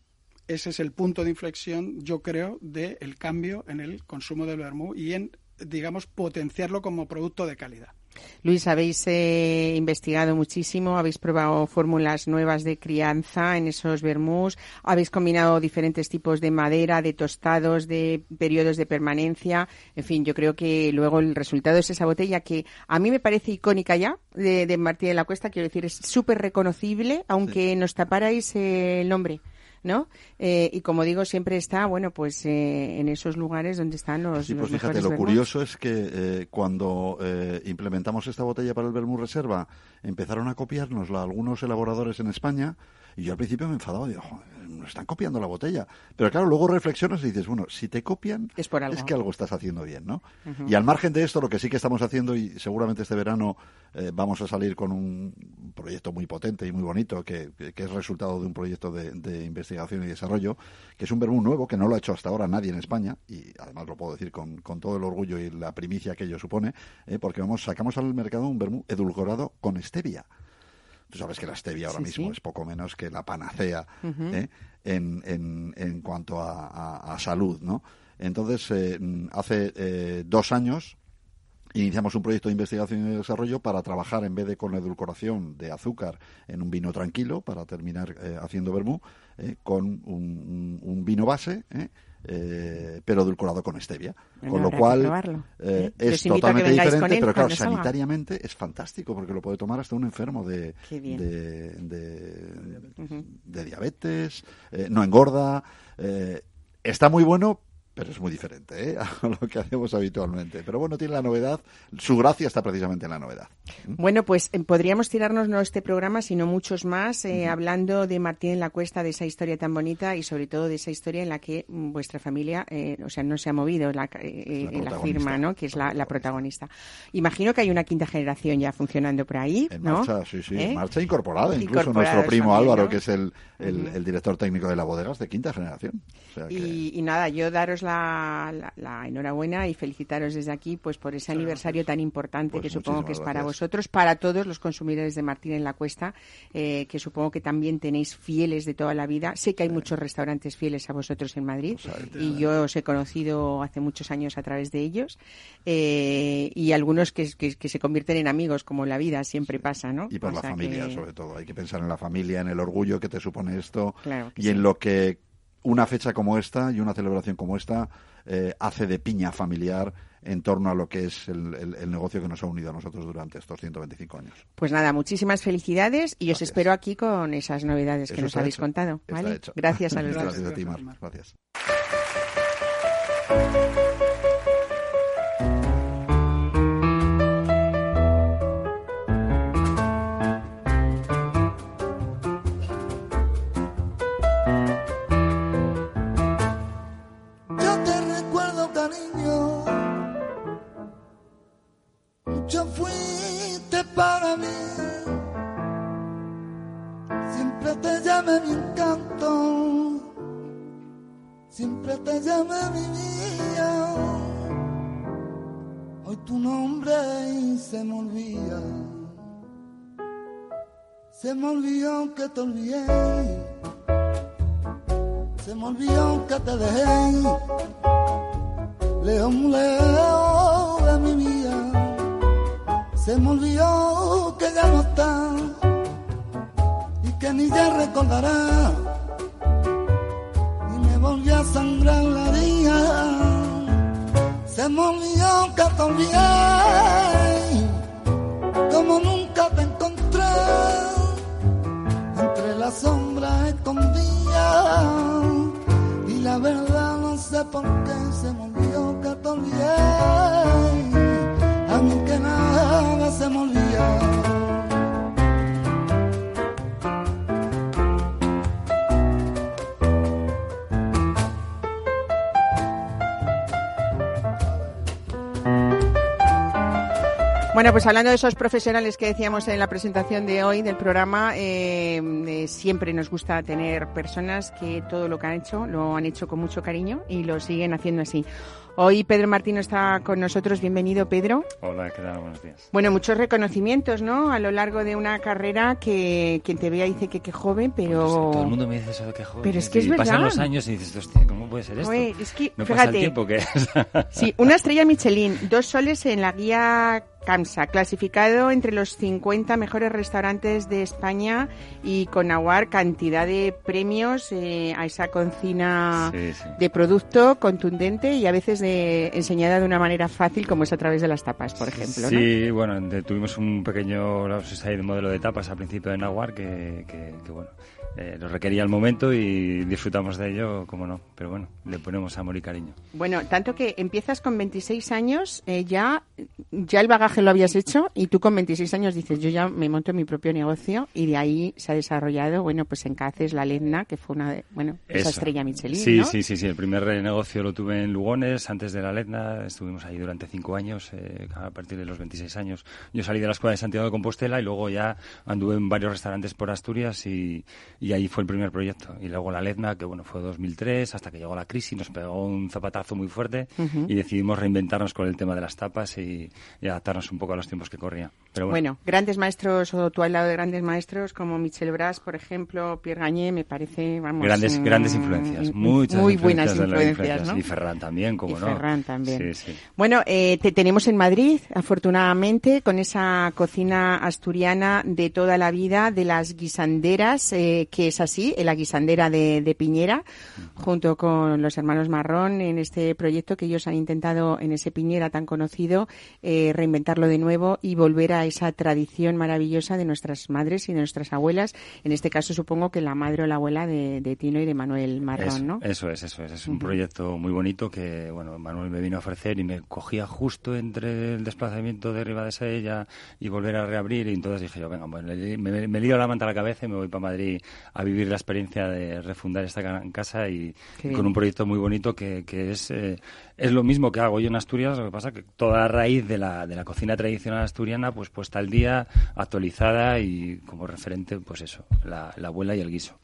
ese es el punto de inflexión, yo creo, del cambio en el consumo del vermú y en, digamos, potenciarlo como producto de calidad. Luis, habéis eh, investigado muchísimo, habéis probado fórmulas nuevas de crianza en esos vermús, habéis combinado diferentes tipos de madera, de tostados, de periodos de permanencia. En fin, yo creo que luego el resultado es esa botella que a mí me parece icónica ya de, de Martí de la Cuesta, quiero decir, es súper reconocible, aunque nos taparais el nombre. ¿No? Eh, y como digo, siempre está, bueno, pues eh, en esos lugares donde están los. Sí, pues fíjate, lo curioso es que eh, cuando implementamos esta botella para el Vermú Reserva, empezaron a copiárnosla algunos elaboradores en España y yo al principio me enfadaba, digo, nos están copiando la botella. Pero claro, luego reflexionas y dices, bueno, si te copian, es, que algo estás haciendo bien, ¿no? Y al margen de esto, lo que sí que estamos haciendo, y seguramente este verano eh, vamos a salir con un proyecto muy potente y muy bonito, que, es resultado de un proyecto de, investigación y desarrollo, que es un vermú nuevo, que no lo ha hecho hasta ahora nadie en España, y además lo puedo decir con, todo el orgullo y la primicia que ello supone, eh, porque vamos, sacamos al mercado un vermú edulcorado con stevia. Tú sabes que la stevia ahora mismo es poco menos que la panacea ¿eh? en, en, en, cuanto a, salud, ¿no? Entonces, eh, hace eh, dos años iniciamos un proyecto de investigación y desarrollo para trabajar, en vez de con la edulcoración de azúcar, en un vino tranquilo, para terminar haciendo vermú, con un, un, vino base, eh, pero edulcorado con stevia. con lo cual eh, es totalmente diferente, pero claro, sanitariamente es fantástico porque lo puede tomar hasta un enfermo de, de, diabetes, eh, no engorda. está muy bueno, pero es muy diferente ¿eh? a lo que hacemos habitualmente. Pero bueno, tiene la novedad, su gracia está precisamente en la novedad. ¿Mm? Bueno, pues eh, podríamos tirarnos no este programa, sino muchos más, eh, hablando de Martín en la Cuesta, de esa historia tan bonita y sobre todo de esa historia en la que vuestra familia, o sea, no se ha movido la, en la firma, ¿no? Que es la, protagonista. Imagino que hay una quinta generación ya funcionando por ahí, en Marcha, sí, sí, en marcha incorporada. Incluso nuestro primo Álvaro, que es el, el, director técnico de la bodega, es de quinta generación. y, y nada, yo daros la la, enhorabuena y felicitaros desde aquí pues por ese aniversario tan importante pues que supongo que es para vosotros, para todos los consumidores de Martín en la Cuesta, eh, que supongo que también tenéis fieles de toda la vida. Sé que hay muchos restaurantes fieles a vosotros en Madrid pues y yo os he conocido hace muchos años a través de ellos eh, y algunos que, se convierten en amigos, como la vida siempre pasa, ¿no? Y por la familia, sobre todo. Hay que pensar en la familia, en el orgullo que te supone esto y en lo que una fecha como esta y una celebración como esta eh, hace de piña familiar en torno a lo que es el, negocio que nos ha unido a nosotros durante estos 125 años. Pues nada, muchísimas felicidades y os espero aquí con esas novedades que nos habéis contado. Gracias a los dos. Gracias a ti, Mar. Gracias. Se me olvidó que te olvidé. Se me olvidó que te dejé. Lejos, lejos de mi vida. Se me olvidó que ya no está. Y que ni ya recordará. Sangrar la vida. Se me que te olvidé. Como nunca te encontré la sombra escondía y la verdad no sé por qué se me que te olvidé a mí que nada se me Bueno, pues hablando de esos profesionales que decíamos en la presentación de hoy del programa, eh, eh, siempre nos gusta tener personas que todo lo que han hecho lo han hecho con mucho cariño y lo siguen haciendo así. Hoy Pedro Martín está con nosotros. Bienvenido, Pedro. Hola, ¿qué tal? Buenos días. Bueno, muchos reconocimientos, ¿no? A lo largo de una carrera que quien te vea dice que qué joven, pero... todo el mundo me dice eso de que joven. Pero es que es verdad. Pasan los años y dices, hostia, ¿cómo puede ser esto? es que, no fíjate, pasa el tiempo que sí, una estrella Michelin, dos soles en la guía CAMSA, clasificado entre los 50 mejores restaurantes de España y con Aguar cantidad de premios eh, a esa cocina de producto contundente y a veces de, enseñada de una manera fácil como es a través de las tapas, por ejemplo. Sí, bueno, tuvimos un pequeño modelo de tapas al principio de Nahuar que, que, que bueno, eh, lo requería el momento y disfrutamos de ello, como no. Pero bueno, le ponemos amor y cariño. Bueno, tanto que empiezas con 26 años, eh, ya, ya el bagaje lo habías hecho y tú con 26 años dices, yo ya me monto mi propio negocio y de ahí se ha desarrollado, bueno, pues en Cáceres, La Ledna, que fue una de, bueno, esa estrella Michelin, Sí, sí, sí, sí. El primer negocio lo tuve en Lugones, antes de La Ledna. Estuvimos ahí durante cinco años, eh, a partir de los 26 años. Yo salí de la escuela de Santiago de Compostela y luego ya anduve en varios restaurantes por Asturias y y ahí fue el primer proyecto. Y luego la LEDNA, que bueno, fue 2003, hasta que llegó la crisis, nos pegó un zapatazo muy fuerte y decidimos reinventarnos con el tema de las tapas y, adaptarnos un poco a los tiempos que corrían. Pero bueno. grandes maestros, o tú al lado de grandes maestros como Michel Bras, por ejemplo, Pierre Gagné, me parece, vamos... Grandes, grandes influencias, muchas Muy buenas influencias, ¿no? Y Ferran también, como y no. Ferran también. Sí, sí. Bueno, eh, te tenemos en Madrid, afortunadamente, con esa cocina asturiana de toda la vida, de las guisanderas, eh, que es así, la guisandera de, de, Piñera, junto con los hermanos Marrón, en este proyecto que ellos han intentado en ese Piñera tan conocido, eh, reinventarlo de nuevo y volver a esa tradición maravillosa de nuestras madres y de nuestras abuelas. En este caso, supongo que la madre o la abuela de, de Tino y de Manuel Marrón, eso, ¿no? Eso es, eso es. Es un proyecto muy bonito que, bueno, Manuel me vino a ofrecer y me cogía justo entre el desplazamiento de Riva de Sella y volver a reabrir y entonces dije yo, venga, me, me, lío la manta a la cabeza y me voy para Madrid a vivir la experiencia de refundar esta casa y, con un proyecto muy bonito que, que es, eh, es lo mismo que hago yo en Asturias, lo que pasa que toda la raíz de la, de la cocina tradicional asturiana pues puesta al día, actualizada y como referente pues eso, la, abuela y el guiso.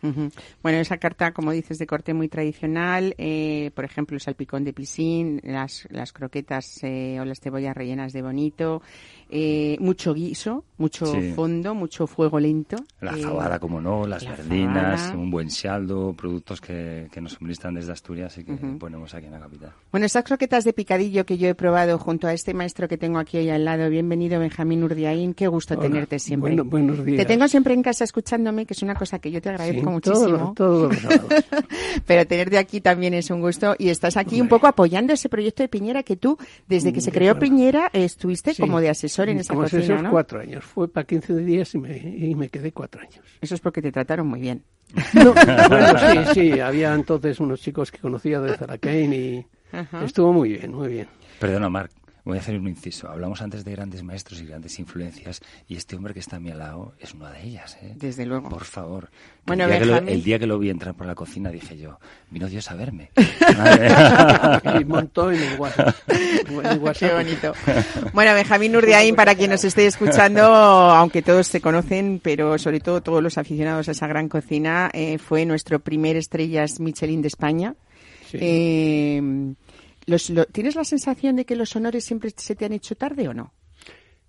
Bueno, esa carta, como dices, de corte muy tradicional, eh, por ejemplo, el salpicón de piscín, las, las croquetas eh, o las cebollas rellenas de bonito, eh, mucho guiso, mucho fondo, mucho fuego lento. La fabada, como no, las verdinas, un buen saldo, productos que, que nos suministran desde Asturias y que ponemos aquí en la capital. Bueno, croquetas de picadillo que yo he probado junto a este maestro que tengo aquí al al lado. Bienvenido, Benjamín Urdiaín. Qué gusto tenerte siempre. Bueno, buenos días. Te tengo siempre en casa escuchándome, que es una cosa que yo te agradezco muchísimo. Todo, Pero tenerte aquí también es un gusto. Y estás aquí un poco apoyando ese proyecto de Piñera que tú, desde que se creó Piñera, estuviste como de asesor en esa cocina, asesor cuatro años. Fue para 15 días y me, y me quedé cuatro años. Eso es porque te trataron muy bien. No, bueno, sí, sí. Había entonces unos chicos que conocía de Zaracain y estuvo muy bien, muy bien. Perdona, Marc, Voy a hacer un inciso. Hablamos antes de grandes maestros y grandes influencias y este hombre que está a mi lado es una de ellas. ¿eh? Desde luego. Por favor. Bueno, el, día que lo, el día que lo vi entrar por la cocina dije yo, vino Dios a verme. y montó en el WhatsApp. Qué bonito. Bueno, Benjamín Urdiaín, para quien nos esté escuchando, aunque todos se conocen, pero sobre todo todos los aficionados a esa gran cocina, eh, fue nuestro primer estrellas Michelin de España. Sí. Eh, ¿Tienes la sensación de que los honores siempre se te han hecho tarde o no?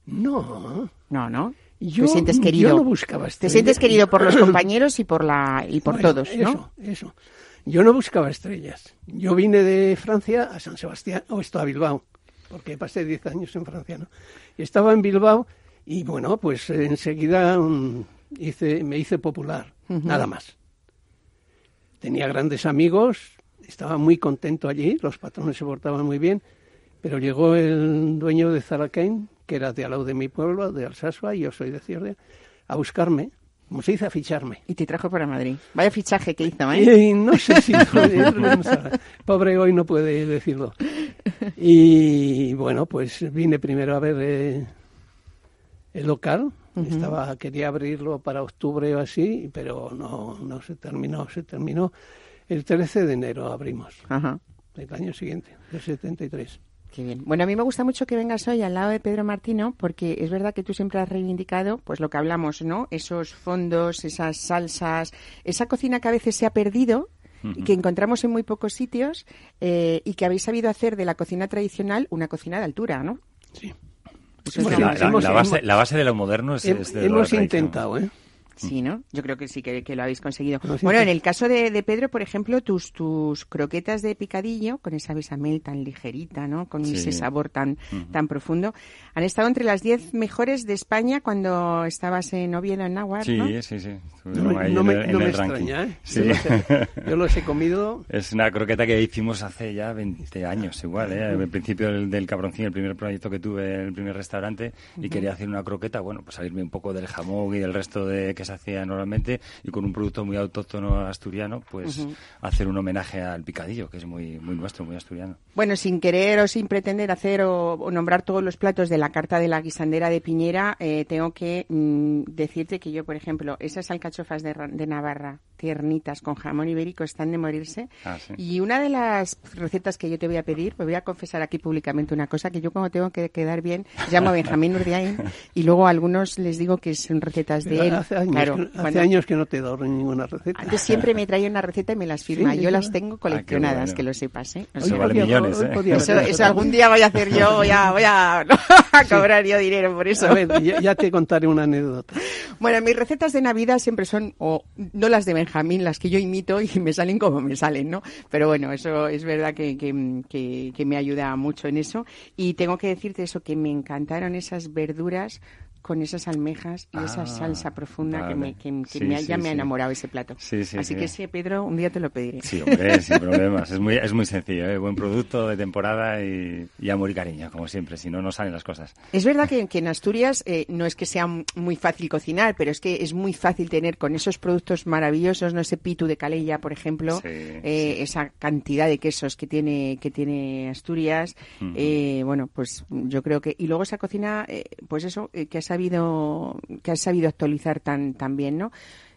No. No, ¿no? Yo, te sientes querido. Yo no buscaba estrellas. Te sientes querido por los compañeros y por la y por todos, ¿no? Eso, eso. Yo no buscaba estrellas. Yo vine de Francia a San Sebastián, o esto a Bilbao, porque pasé 10 años en Francia, ¿no? Y estaba en Bilbao y bueno, pues enseguida um, hice, me hice popular, uh -huh. nada más. Tenía grandes amigos, estaba muy contento allí, los patrones se portaban muy bien, pero llegó el dueño de Zaracain, que era de al lado de mi pueblo, de Alsasua, y yo soy de Ciordia, a buscarme, como se dice, a ficharme. Y te trajo para Madrid. Vaya fichaje que hizo, ¿eh? Y no sé si... pobre hoy no puede decirlo. Y bueno, pues vine primero a ver eh, el local, Uh -huh. Estaba, quería abrirlo para octubre o así, pero no, no se terminó, se terminó. El 13 de enero abrimos, Ajá. el año siguiente, el 73. Qué bien. Bueno, a mí me gusta mucho que vengas hoy al lado de Pedro Martino, porque es verdad que tú siempre has reivindicado, pues lo que hablamos, ¿no? Esos fondos, esas salsas, esa cocina que a veces se ha perdido, y que encontramos en muy pocos sitios eh, y que habéis sabido hacer de la cocina tradicional una cocina de altura, ¿no? Sí. Bueno, la, la, la, base, la, base, de lo moderno es, es de Hemos intentado, ¿eh? Sí, ¿no? Yo creo que sí, que, que lo habéis conseguido. Bueno, en el caso de, de, Pedro, por ejemplo, tus, tus croquetas de picadillo, con esa besamel tan ligerita, ¿no? Con sí. ese sabor tan, uh -huh. tan profundo, han estado entre las 10 mejores de España cuando estabas en Oviedo, en Nahuatl, sí, ¿no? Sí, sí, No, me, no me, no me extraña, ¿eh? Sí. Yo, los he, yo, los he, comido. Es una croqueta que hicimos hace ya 20 años, igual, ¿eh? Al principio del, del Cabroncín, el primer proyecto que tuve, el primer restaurante, y uh -huh. quería hacer una croqueta, bueno, pues salirme un poco del jamón y del resto de que se hacía normalmente y con un producto muy autóctono asturiano, pues uh -huh. hacer un homenaje al picadillo, que es muy, muy nuestro, muy asturiano. Bueno, sin querer o sin pretender hacer o, o nombrar todos los platos de la carta de la guisandera de Piñera, eh, tengo que mm, decirte que yo, por ejemplo, esas alcachofas de, de, Navarra tiernitas con jamón ibérico están de morirse. Ah, ¿sí? Y una de las recetas que yo te voy a pedir, me voy a confesar aquí públicamente una cosa, que yo como tengo que quedar bien, llamo a Benjamín Urdiain y luego a algunos les digo que son recetas de él. Hace años, claro, que, hace bueno, años que no te doy ninguna receta. Antes siempre me trae una receta y me las firma. Sí, yo las tengo coleccionadas, ah, bueno. que lo sepas. ¿eh? Eso vale millones, ¿eh? Eso, eso, algún día voy a hacer yo, voy a, voy a, a cobrar yo dinero por eso. A ver, ya, ya, te contaré una anécdota. Bueno, mis recetas de Navidad siempre son, o no las de Benjamín, las que yo imito y me salen como me salen, ¿no? Pero bueno, eso es verdad que, que, que, que me ayuda mucho en eso. Y tengo que decirte eso, que me encantaron esas verduras con esas almejas y ah, esa salsa profunda vale. que, me, que, que sí, me, ya sí, me ha enamorado ese plato. Así que sí, Pedro, un día te lo pediré. Sí, hombre, sin problemas. Es muy, es muy sencillo, ¿eh? buen producto de temporada y, y, amor y cariño, como siempre, si no, no salen las cosas. Es verdad que, que en Asturias eh, no es que sea muy fácil cocinar, pero es que es muy fácil tener con esos productos maravillosos, no ese pitu de Calella, por ejemplo, eh, esa cantidad de quesos que tiene, que tiene Asturias. Uh -huh. bueno, pues yo creo que... Y luego esa cocina, eh, pues eso, que ha sabido que has sabido actualizar tan, tan bien, ¿no?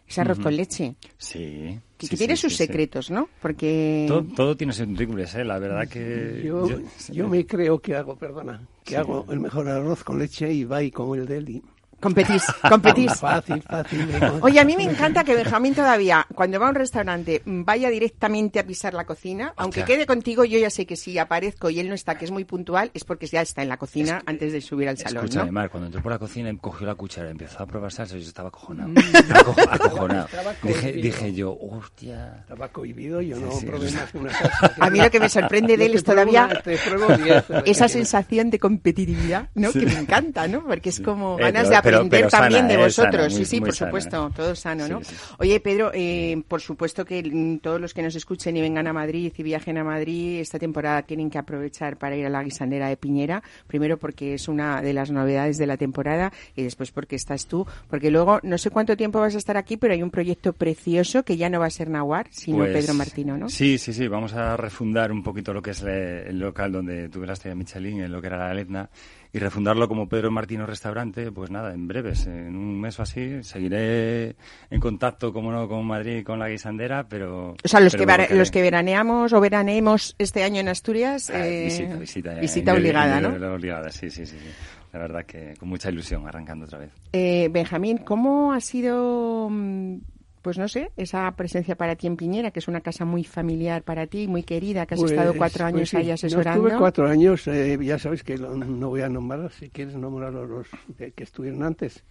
Ese arroz uh -huh. con leche. Sí. Que, sí, tiene sí, sus sí, secretos, ¿no? Porque... Todo, todo tiene sus rincones, ¿eh? La verdad que... Yo, yo, yo, me creo que hago, perdona, que sí. hago el mejor arroz con leche y va y como el de él. Competís, competís. Fácil, fácil. Oye, a mí me encanta que Benjamín todavía, cuando va a un restaurante, vaya directamente a pisar la cocina. Aunque quede contigo, yo ya sé que si aparezco y él no está, que es muy puntual, es porque ya está en la cocina antes de subir al salón. Escúchame, ¿no? Mar, cuando entró por la cocina, cogió la cuchara, empezó a probar salsa y yo estaba acojonado. Mm. Aco- acojonado. Estaba Dije, cohibido. dije yo, hostia. Estaba cohibido, yo no Sí, sí. probé más que una salsa. A mí lo que me sorprende de él es todavía una- esa sensación de competitividad, ¿no? Que me encanta, ¿no? Porque es como Eh, ganas de aprender pero también de eh, vosotros. sana, sí, muy- sí, por sana. supuesto, todo sano, ¿no? Sí, sí. Oye, Pedro, eh, por supuesto que mm, todos los que nos escuchen y vengan a Madrid y viajen a Madrid esta temporada tienen que aprovechar para ir a la guisandera de Piñera. Primero porque es una de las novedades de la temporada y después porque estás tú. Porque luego, no sé cuánto tiempo vas a estar aquí, pero hay un proyecto precioso que ya no va a ser Nahuar, sino Pues, Pedro Martino, ¿no? Sí, sí, sí. Vamos a refundar un poquito lo que es le- el local donde la estrella Michelin, en lo que era la Letna, y refundarlo como Pedro Martino Restaurante, pues nada, en breves, en un mes o así. Seguiré en contacto, como no, con Madrid y con la guisandera, pero... O sea, los que, los que veraneamos o veraneemos este año en Asturias, Ah, eh, visita, visita. ya, visita indebid- obligada, ¿no? Obligada, sí, sí, sí, sí. La verdad que con mucha ilusión, arrancando otra vez. Eh, Benjamín, ¿cómo ha sido, mm, pues no sé, esa presencia para ti en Piñera, que es una casa muy familiar para ti, muy querida, que has Pues- estado cuatro pues años sí, ahí yo asesorando? estuve cuatro años, eh, ya sabes que lo- no voy a nombrar, si quieres nombrar a los que, que estuvieron antes.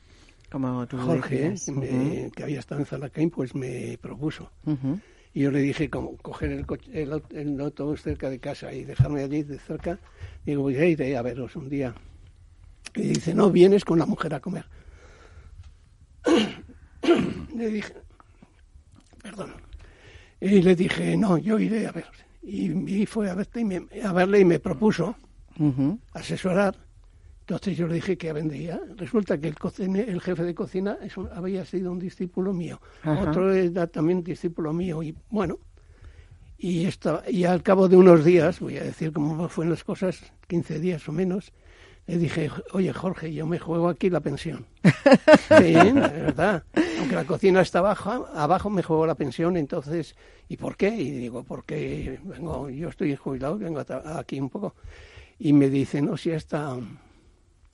Como tú Jorge, me- que había estado en Zalacaín, pues me propuso. Y yo le dije, como coger el, coche, el, el autobús cerca de casa y dejarme allí de cerca, digo, voy a iré a veros un día. Y dice, no, vienes con la mujer a comer. le dije, perdón. Y le dije, no, yo iré a veros. Y, y fue a, verte y me- a verle y me propuso asesorar. Entonces yo le dije que vendría. Resulta que el, cocine- el jefe de cocina es un- había sido un discípulo mío. Ajá. Otro era también discípulo mío. Y bueno, y, esta- y al cabo de unos días, voy a decir cómo fueron las cosas, 15 días o menos, le dije, oye Jorge, yo me juego aquí la pensión. sí, verdad. Aunque la cocina está abajo, abajo me juego la pensión, entonces, ¿y por qué? Y digo, porque vengo, yo estoy jubilado, vengo aquí un poco. Y me dice, no, si está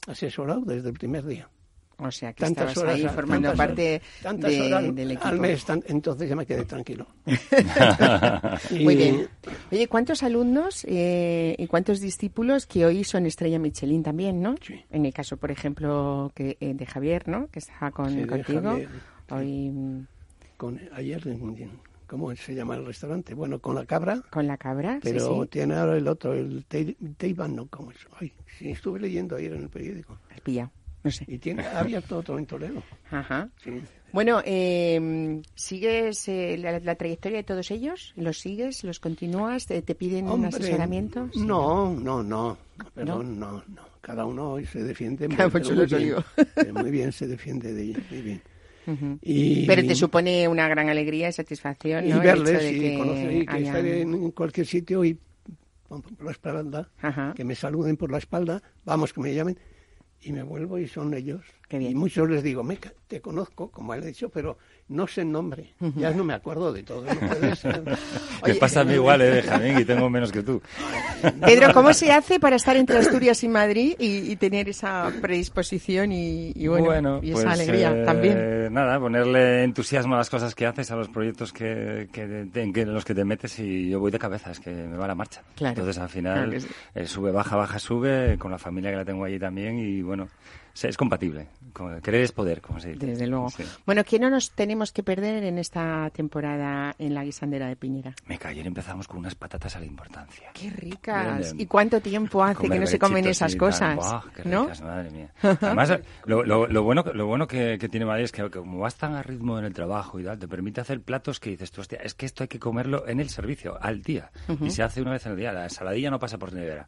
asesorado desde el primer día. O sea, que Tantas estabas horas, ahí formando tantas parte tantas de- horas del equipo. al mes, tan- entonces ya me quedé tranquilo. Y- Muy bien. Oye, ¿cuántos alumnos eh, y cuántos discípulos que hoy son estrella Michelin también, no? Sí. En el caso, por ejemplo, que eh, de Javier, ¿no? Que está con, Sí, contigo. Javier. Hoy Con, ayer, ¿cómo se llama el restaurante? Bueno, con la cabra, con la cabra, pero sí. tiene ahora el otro, el Tei- Teiban, ¿no? ¿Cómo es? Ay, sí, estuve leyendo ayer en el periódico. Has pillado, no sé. Y tiene abierto otro en Toledo. Ajá. Sí. Bueno, eh, ¿sigues eh, la, la trayectoria de todos ellos? ¿Los sigues? ¿Los continúas? ¿Te, te piden un Hombre, asesoramiento? Sí. No, no, no. Perdón, no, no. Cada uno se defiende muy, yo muy lo bien. digo. Eh, Muy bien, se defiende de ella, muy bien. Ujú. Y, Pero te supone una gran alegría y satisfacción, y ¿no? El verles hecho de y que conocer y que hayan- estar en cualquier sitio y por por la espalda, Ajá. que me saluden por la espalda, vamos, que me llamen, y me vuelvo y son ellos. Qué bien. Y muchos les digo, me, ca- te conozco, como él ha dicho, pero no sé el nombre. Ya no me acuerdo de todo. No puede ser. Me pasa a mí igual, ¿eh, Benjamín? Y tengo menos que tú. Pedro, ¿cómo se hace para estar entre Asturias y Madrid y, y tener esa predisposición y, y bueno, y esa pues, alegría eh, también? Nada, ponerle entusiasmo a las cosas que haces, a los proyectos que, que, te- en que- en los que te metes y yo voy de cabeza, es que me va la marcha. Claro. Entonces al final sí. eh, sube, baja, baja, sube, con la familia que la tengo allí también y bueno, es compatible. Con- Querer es poder, como se dice. Desde luego. Sí. Bueno, ¿qué no nos tenemos que perder en esta temporada en la guisandera de Piñera? Me ayer empezamos con unas patatas a la importancia. ¡Qué ricas! ¿Y cuánto tiempo hace que no se comen esas cosas? Qué ¿No? ricas, madre mía. Además, lo, lo- lo bueno, lo bueno que, que tiene Madrid es que, que como vas tan a ritmo en el trabajo y tal, te permite hacer platos que dices tú, hostia, es que esto hay que comerlo en el servicio, al día. Y se hace una vez en el día. La ensaladilla no pasa por nevera.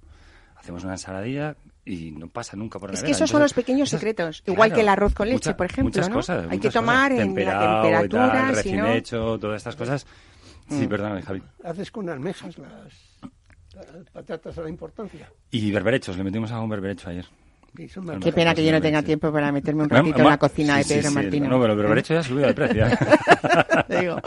Hacemos una ensaladilla y no pasa nunca por Es nevera. que esos son los Entonces, pequeños esas- secretos, igual que el arroz con leche, mucha- por ejemplo, muchas ¿no? cosas, Hay que muchas tomar cosas. en la temperatura, tal, recién no- Mm. hecho, todas estas cosas. Sí, perdón, Javi. Haces con almejas las, las patatas a la importancia. Y berberechos, le metimos algún berberecho ayer. Qué pena que yo no tenga tiempo para meterme un ratito en la cocina de Pedro Martínez. No, pero, hecho ya subido de precio.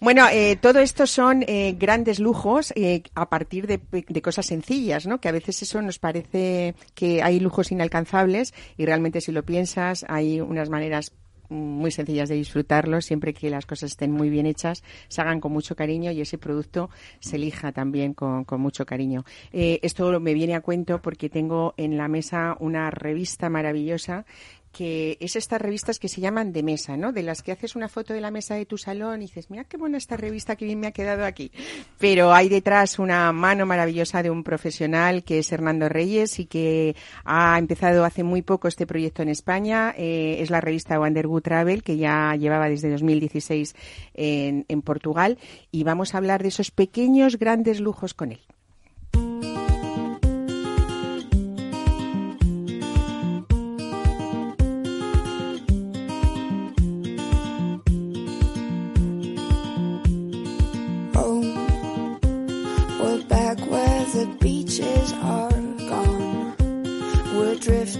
bueno, eh, todo esto son eh, grandes lujos eh, a partir de, de, cosas sencillas, ¿no? Que a veces eso nos parece que hay lujos inalcanzables y realmente si lo piensas hay unas maneras muy sencillas de disfrutarlo, siempre que las cosas estén muy bien hechas, se hagan con mucho cariño y ese producto se elija también con, con mucho cariño. Eh, esto me viene a cuento porque tengo en la mesa una revista maravillosa que es estas revistas que se llaman de mesa, ¿no? De las que haces una foto de la mesa de tu salón y dices, mira qué buena esta revista, que bien me ha quedado aquí. Pero hay detrás una mano maravillosa de un profesional que es Hernando Reyes y que ha empezado hace muy poco este proyecto en España. Eh, es la revista Wanderwood Travel, que ya llevaba desde 2016 en, en Portugal. Y vamos a hablar de esos pequeños, grandes lujos con él.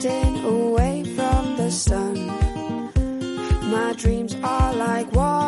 Drifting away from the sun. My dreams are like water,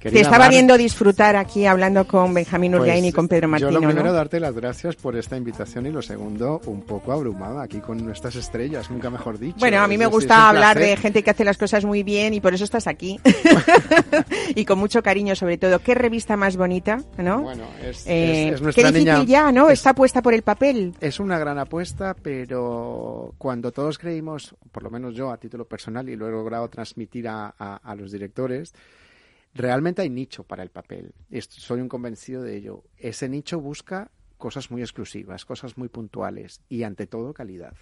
Te estaba viendo disfrutar aquí hablando con Benjamín pues Urgain y con Pedro Martino. Yo lo primero, darte las gracias por esta invitación y lo segundo, un poco abrumada aquí con nuestras estrellas, nunca mejor dicho. Bueno, a mí me gusta hablar de gente que hace las cosas muy bien y por eso estás aquí. y con mucho cariño sobre todo. Qué revista más bonita, ¿no? Bueno, es, eh, qué difícil ya, ¿no? Está puesta por el papel. Es una gran apuesta, pero cuando todos creímos, por lo menos yo a título personal y lo he logrado transmitir a, a los directores, realmente hay nicho para el papel. Soy un convencido de ello. Ese nicho busca cosas muy exclusivas, cosas muy puntuales y ante todo calidad.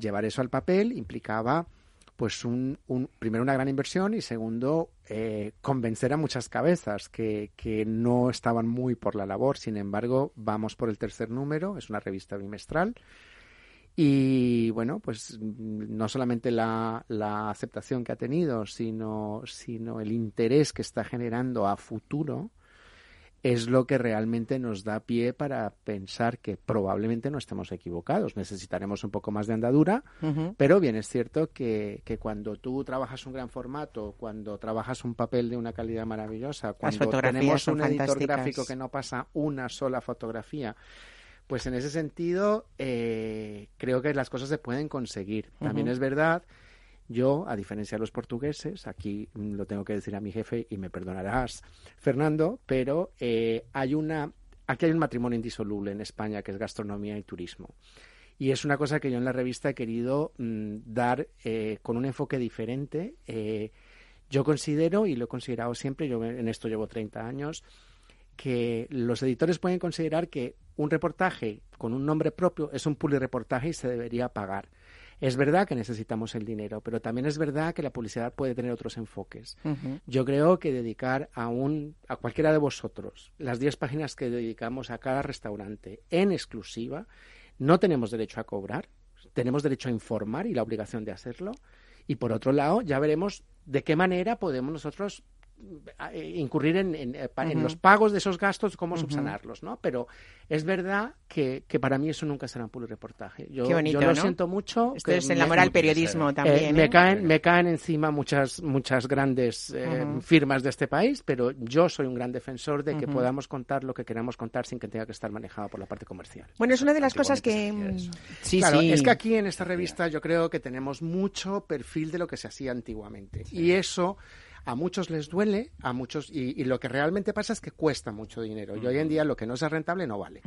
Llevar eso al papel implicaba pues un, primero una gran inversión y segundo eh, convencer a muchas cabezas que, que, no estaban muy por la labor. Sin embargo, vamos por el tercer número, es una revista bimestral y bueno, pues mm, no solamente la, la, aceptación que ha tenido, sino, sino el interés que está generando a futuro es lo que realmente nos da pie para pensar que probablemente no estemos equivocados. Necesitaremos un poco más de andadura, pero bien es cierto que, que, cuando tú trabajas un gran formato, cuando trabajas un papel de una calidad maravillosa, cuando tenemos un editor gráfico que no pasa una sola fotografía, pues en ese sentido, eh, creo que las cosas se pueden conseguir. También es verdad, yo, a diferencia de los portugueses, aquí lo tengo que decir a mi jefe y me perdonarás, Fernando, pero eh, hay una, aquí hay un matrimonio indisoluble en España que es gastronomía y turismo. Y es una cosa que yo en la revista he querido mm, dar eh, con un enfoque diferente. yo considero, y lo he considerado siempre, yo en esto llevo 30 años, que los editores pueden considerar que un reportaje con un nombre propio es un reportaje y se debería pagar. Es verdad que necesitamos el dinero, pero también es verdad que la publicidad puede tener otros enfoques. Yo creo que dedicar a, un, a cualquiera de vosotros las 10 páginas que dedicamos a cada restaurante en exclusiva, no tenemos derecho a cobrar, tenemos derecho a informar y la obligación de hacerlo. Y por otro lado, ya veremos de qué manera podemos nosotros incurrir en, en, los pagos de esos gastos, cómo subsanarlos, ¿no? Pero es verdad que, que, para mí eso nunca será un puro reportaje. Yo, yo lo siento mucho. Esto es en la moral periodismo también. me, caen, me caen encima muchas, muchas grandes firmas de este país, pero yo soy un gran defensor de que podamos contar lo que queramos contar sin que tenga que estar manejado por la parte comercial. Bueno, es una de las cosas que... Mm, sí, claro, es que aquí en esta revista yo creo que tenemos mucho perfil de lo que se hacía antiguamente. Y eso a muchos les duele, a muchos, y, lo que realmente pasa es que cuesta mucho dinero. Y hoy en día lo que no es rentable no vale.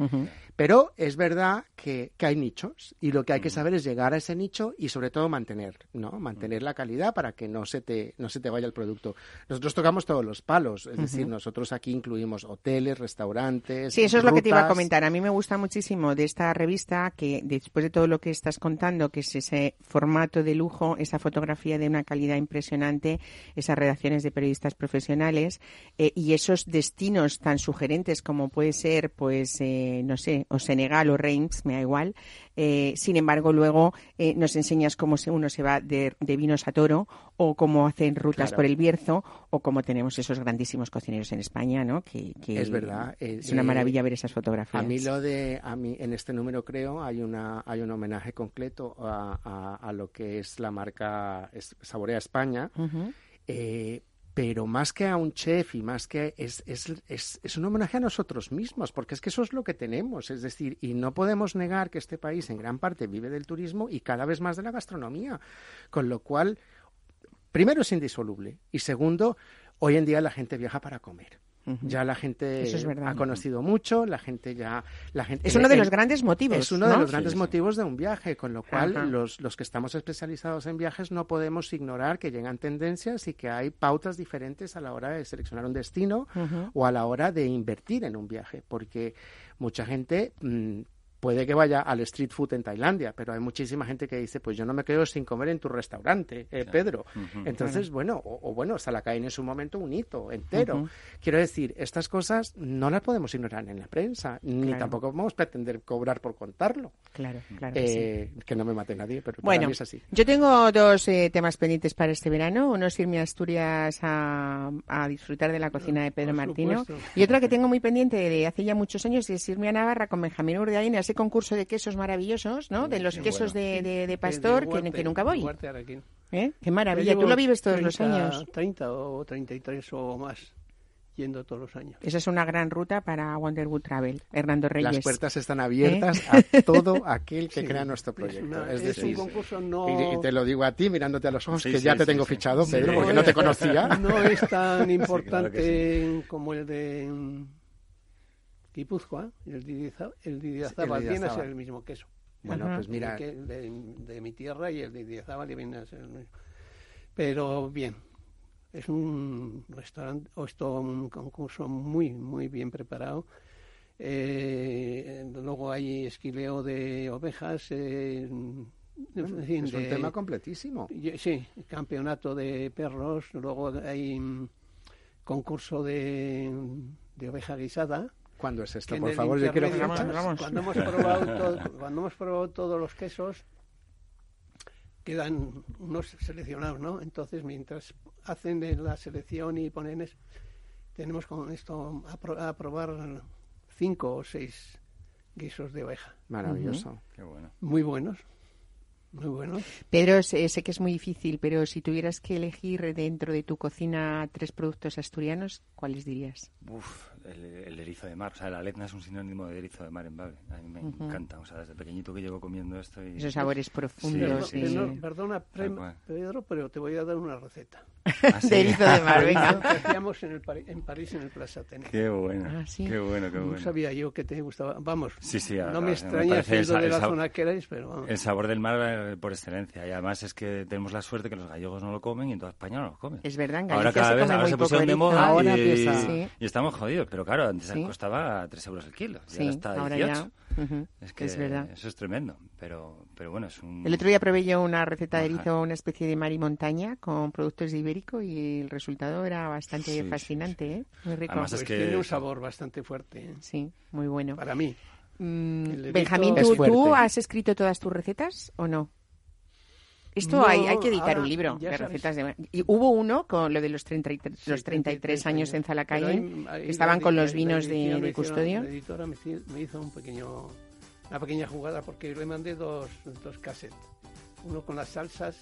Pero es verdad que, hay nichos y lo que hay que saber es llegar a ese nicho y sobre todo mantener, ¿no? Mantener la calidad para que no se te, no se te vaya el producto. Nosotros tocamos todos los palos, es decir, nosotros aquí incluimos hoteles, restaurantes. Sí, eso es lo que te iba a comentar. A mí me gusta muchísimo de esta revista que después de todo lo que estás contando, que es ese formato de lujo, esa fotografía de una calidad impresionante, esa redacción de periodistas profesionales eh, y esos destinos tan sugerentes como puede ser, pues, eh, no sé, o Senegal o Reims, me da igual. Eh, sin embargo, luego nos enseñas cómo uno se va de, vinos a toro o cómo hacen rutas por el Bierzo o cómo tenemos esos grandísimos cocineros en España, ¿no? Que, es verdad. es una maravilla ver esas fotografías. A mí lo de, a mí en este número creo hay una hay un homenaje completo a, lo que es la marca Saborea España. Eh, pero más que a un chef y más que es, es, es, es, un homenaje a nosotros mismos, porque es que eso es lo que tenemos, es decir, y no podemos negar que este país en gran parte vive del turismo y cada vez más de la gastronomía, con lo cual, primero es indisoluble y segundo, hoy en día la gente viaja para comer. Ya la gente ha conocido mucho, la gente ya... La gente, es uno de los grandes motivos. Es uno de los grandes motivos de un viaje, con lo cual los, los que estamos especializados en viajes no podemos ignorar que llegan tendencias y que hay pautas diferentes a la hora de seleccionar un destino o a la hora de invertir en un viaje, porque mucha gente... Mm, puede que vaya al street food en Tailandia, pero hay muchísima gente que dice, pues yo no me quedo sin comer en tu restaurante, eh, Pedro. Entonces, bueno, o, bueno, hasta la caen en su momento un hito entero. Quiero decir, estas cosas no las podemos ignorar en la prensa, ni tampoco podemos pretender cobrar por contarlo. Claro, claro. Eh, que, no me mate nadie, pero bueno, mí es así. Yo tengo dos eh, temas pendientes para este verano. Uno es irme a Asturias a, disfrutar de la cocina de Pedro Martino. Y otra que tengo muy pendiente de hace ya muchos años es irme a Navarra con Benjamín Urdiaín ese concurso de quesos maravillosos, ¿no? De los quesos de, de, pastor que, nunca voy. ¿Eh? Qué maravilla. Tú lo vives todos los años. 30 o 33 o más yendo todos los años. Esa es una gran ruta para Wonderwood Travel, Hernando Reyes. Las puertas están abiertas ¿Eh? a todo aquel que crea nuestro proyecto. Es, decir, un concurso no... y, te lo digo a ti mirándote a los ojos que ya te tengo fichado, Pedro, porque no, te conocía. No es tan importante como el de Guipúzcoa, el Didiazábal viene a ser el mismo queso. Bueno, pues mira... De, mi tierra y el de Didiazábal viene a ser el mismo. Pero bien, es un restaurante, o esto un concurso muy, muy bien preparado. Eh, luego hay esquileo de ovejas. Eh, es un tema completísimo. Sí, campeonato de perros. Luego hay concurso de, de oveja guisada. ¿Cuándo es esto? Por favor, yo quiero Cuando hemos, probado cuando hemos probado todos los quesos, quedan unos seleccionados, ¿no? Entonces, mientras hacen la selección y ponen eso, tenemos con esto a, probar cinco o seis guisos de oveja. Maravilloso. Qué bueno. Muy buenos. Muy bueno. Pedro, sé, que es muy difícil, pero si tuvieras que elegir dentro de tu cocina tres productos asturianos, ¿cuáles dirías? Uf, el, erizo de mar. O sea, la letna es un sinónimo de erizo de mar en Bave. A mí me encanta. O sea, desde pequeñito que llevo comiendo esto. Y... Esos sabores profundos. perdona, Pedro, pero te voy a dar una receta. ¿Ah, de erizo de mar, venga. que hacíamos en, el en París, en el Plaza Atene. Qué bueno. Ah, qué bueno, qué bueno. No sabía yo que te gustaba. Vamos, sí, sí, no me extraña siendo de la zona que erais, pero vamos. El sabor del mar eh, por excelencia. Y además es que tenemos la suerte que los gallegos no lo comen y en toda España no lo comen. Es verdad, en Ahora cada se vez ahora se pusieron de moda ahora y, y, estamos jodidos. Pero claro, antes costaba 3 euros el kilo. Y ahora está a 18. Es que verdad. eso es tremendo, pero, pero bueno, es un... El otro día probé yo una receta de erizo, una especie de mar y montaña con productos de Ibérico y el resultado era bastante fascinante, ¿eh? Muy rico. Además es pues que... Tiene un sabor bastante fuerte. ¿eh? Sí, muy bueno. Para mí. Mm, Benjamín, ¿tú, has escrito todas tus recetas o no? Esto hay, hay que editar un libro de recetas de... Y hubo uno con lo de los 33, los 33 años en Zalacalle, estaban con los vinos de, custodio. La editora me, hizo un pequeño, una pequeña jugada porque le mandé dos, dos cassettes. Uno con las salsas,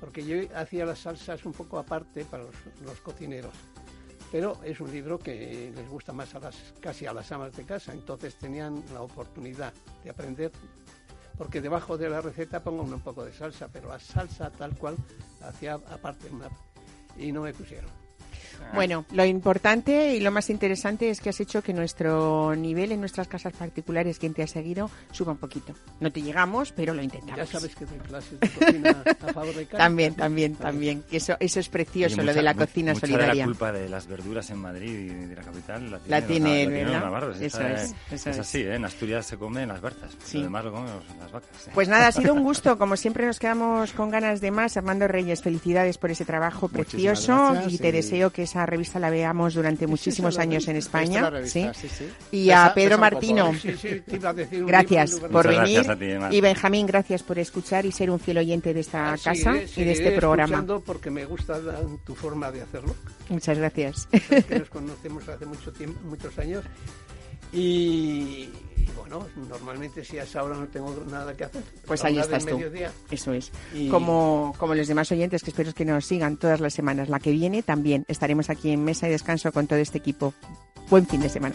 porque yo hacía las salsas un poco aparte para los, cocineros pero es un libro que les gusta más a las casi a las amas de casa, entonces tenían la oportunidad de aprender porque debajo de la receta pongo un poco de salsa, pero la salsa tal cual hacía aparte y no me pusieron. Bueno, lo importante y lo más interesante es que has hecho que nuestro nivel en nuestras casas particulares, quien te ha seguido, suba un poquito. No te llegamos, pero lo intentamos. Ya sabes que doy clases de cocina a favor de casa. También, también, también. Eso, eso es precioso, lo de la cocina solidaria. la culpa de las verduras en Madrid y de la capital la tiene, ¿verdad? eso es, eso es. así, ¿eh? En Asturias se come en las berzas, sí. lo demás lo comemos en las vacas. Pues nada, ha sido un gusto. Como siempre nos quedamos con ganas de más. Armando Reyes, felicidades por ese trabajo precioso y te deseo que esa revista la veamos durante muchísimos años en España. ¿sí? Y a Pedro Martino, gracias por venir. y Benjamín, gracias por escuchar y ser un fiel oyente de esta casa y de este programa. porque me gusta tu forma de hacerlo. Muchas gracias. nos conocemos hace mucho tiempo, muchos años y, bueno, normalmente si a esa hora no tengo nada que hacer. Pues ahí estás tú. Eso es. Como, como los demás oyentes que espero que nos sigan todas las semanas. La que viene también estaremos aquí en mesa y descanso con todo este equipo. Buen fin de semana.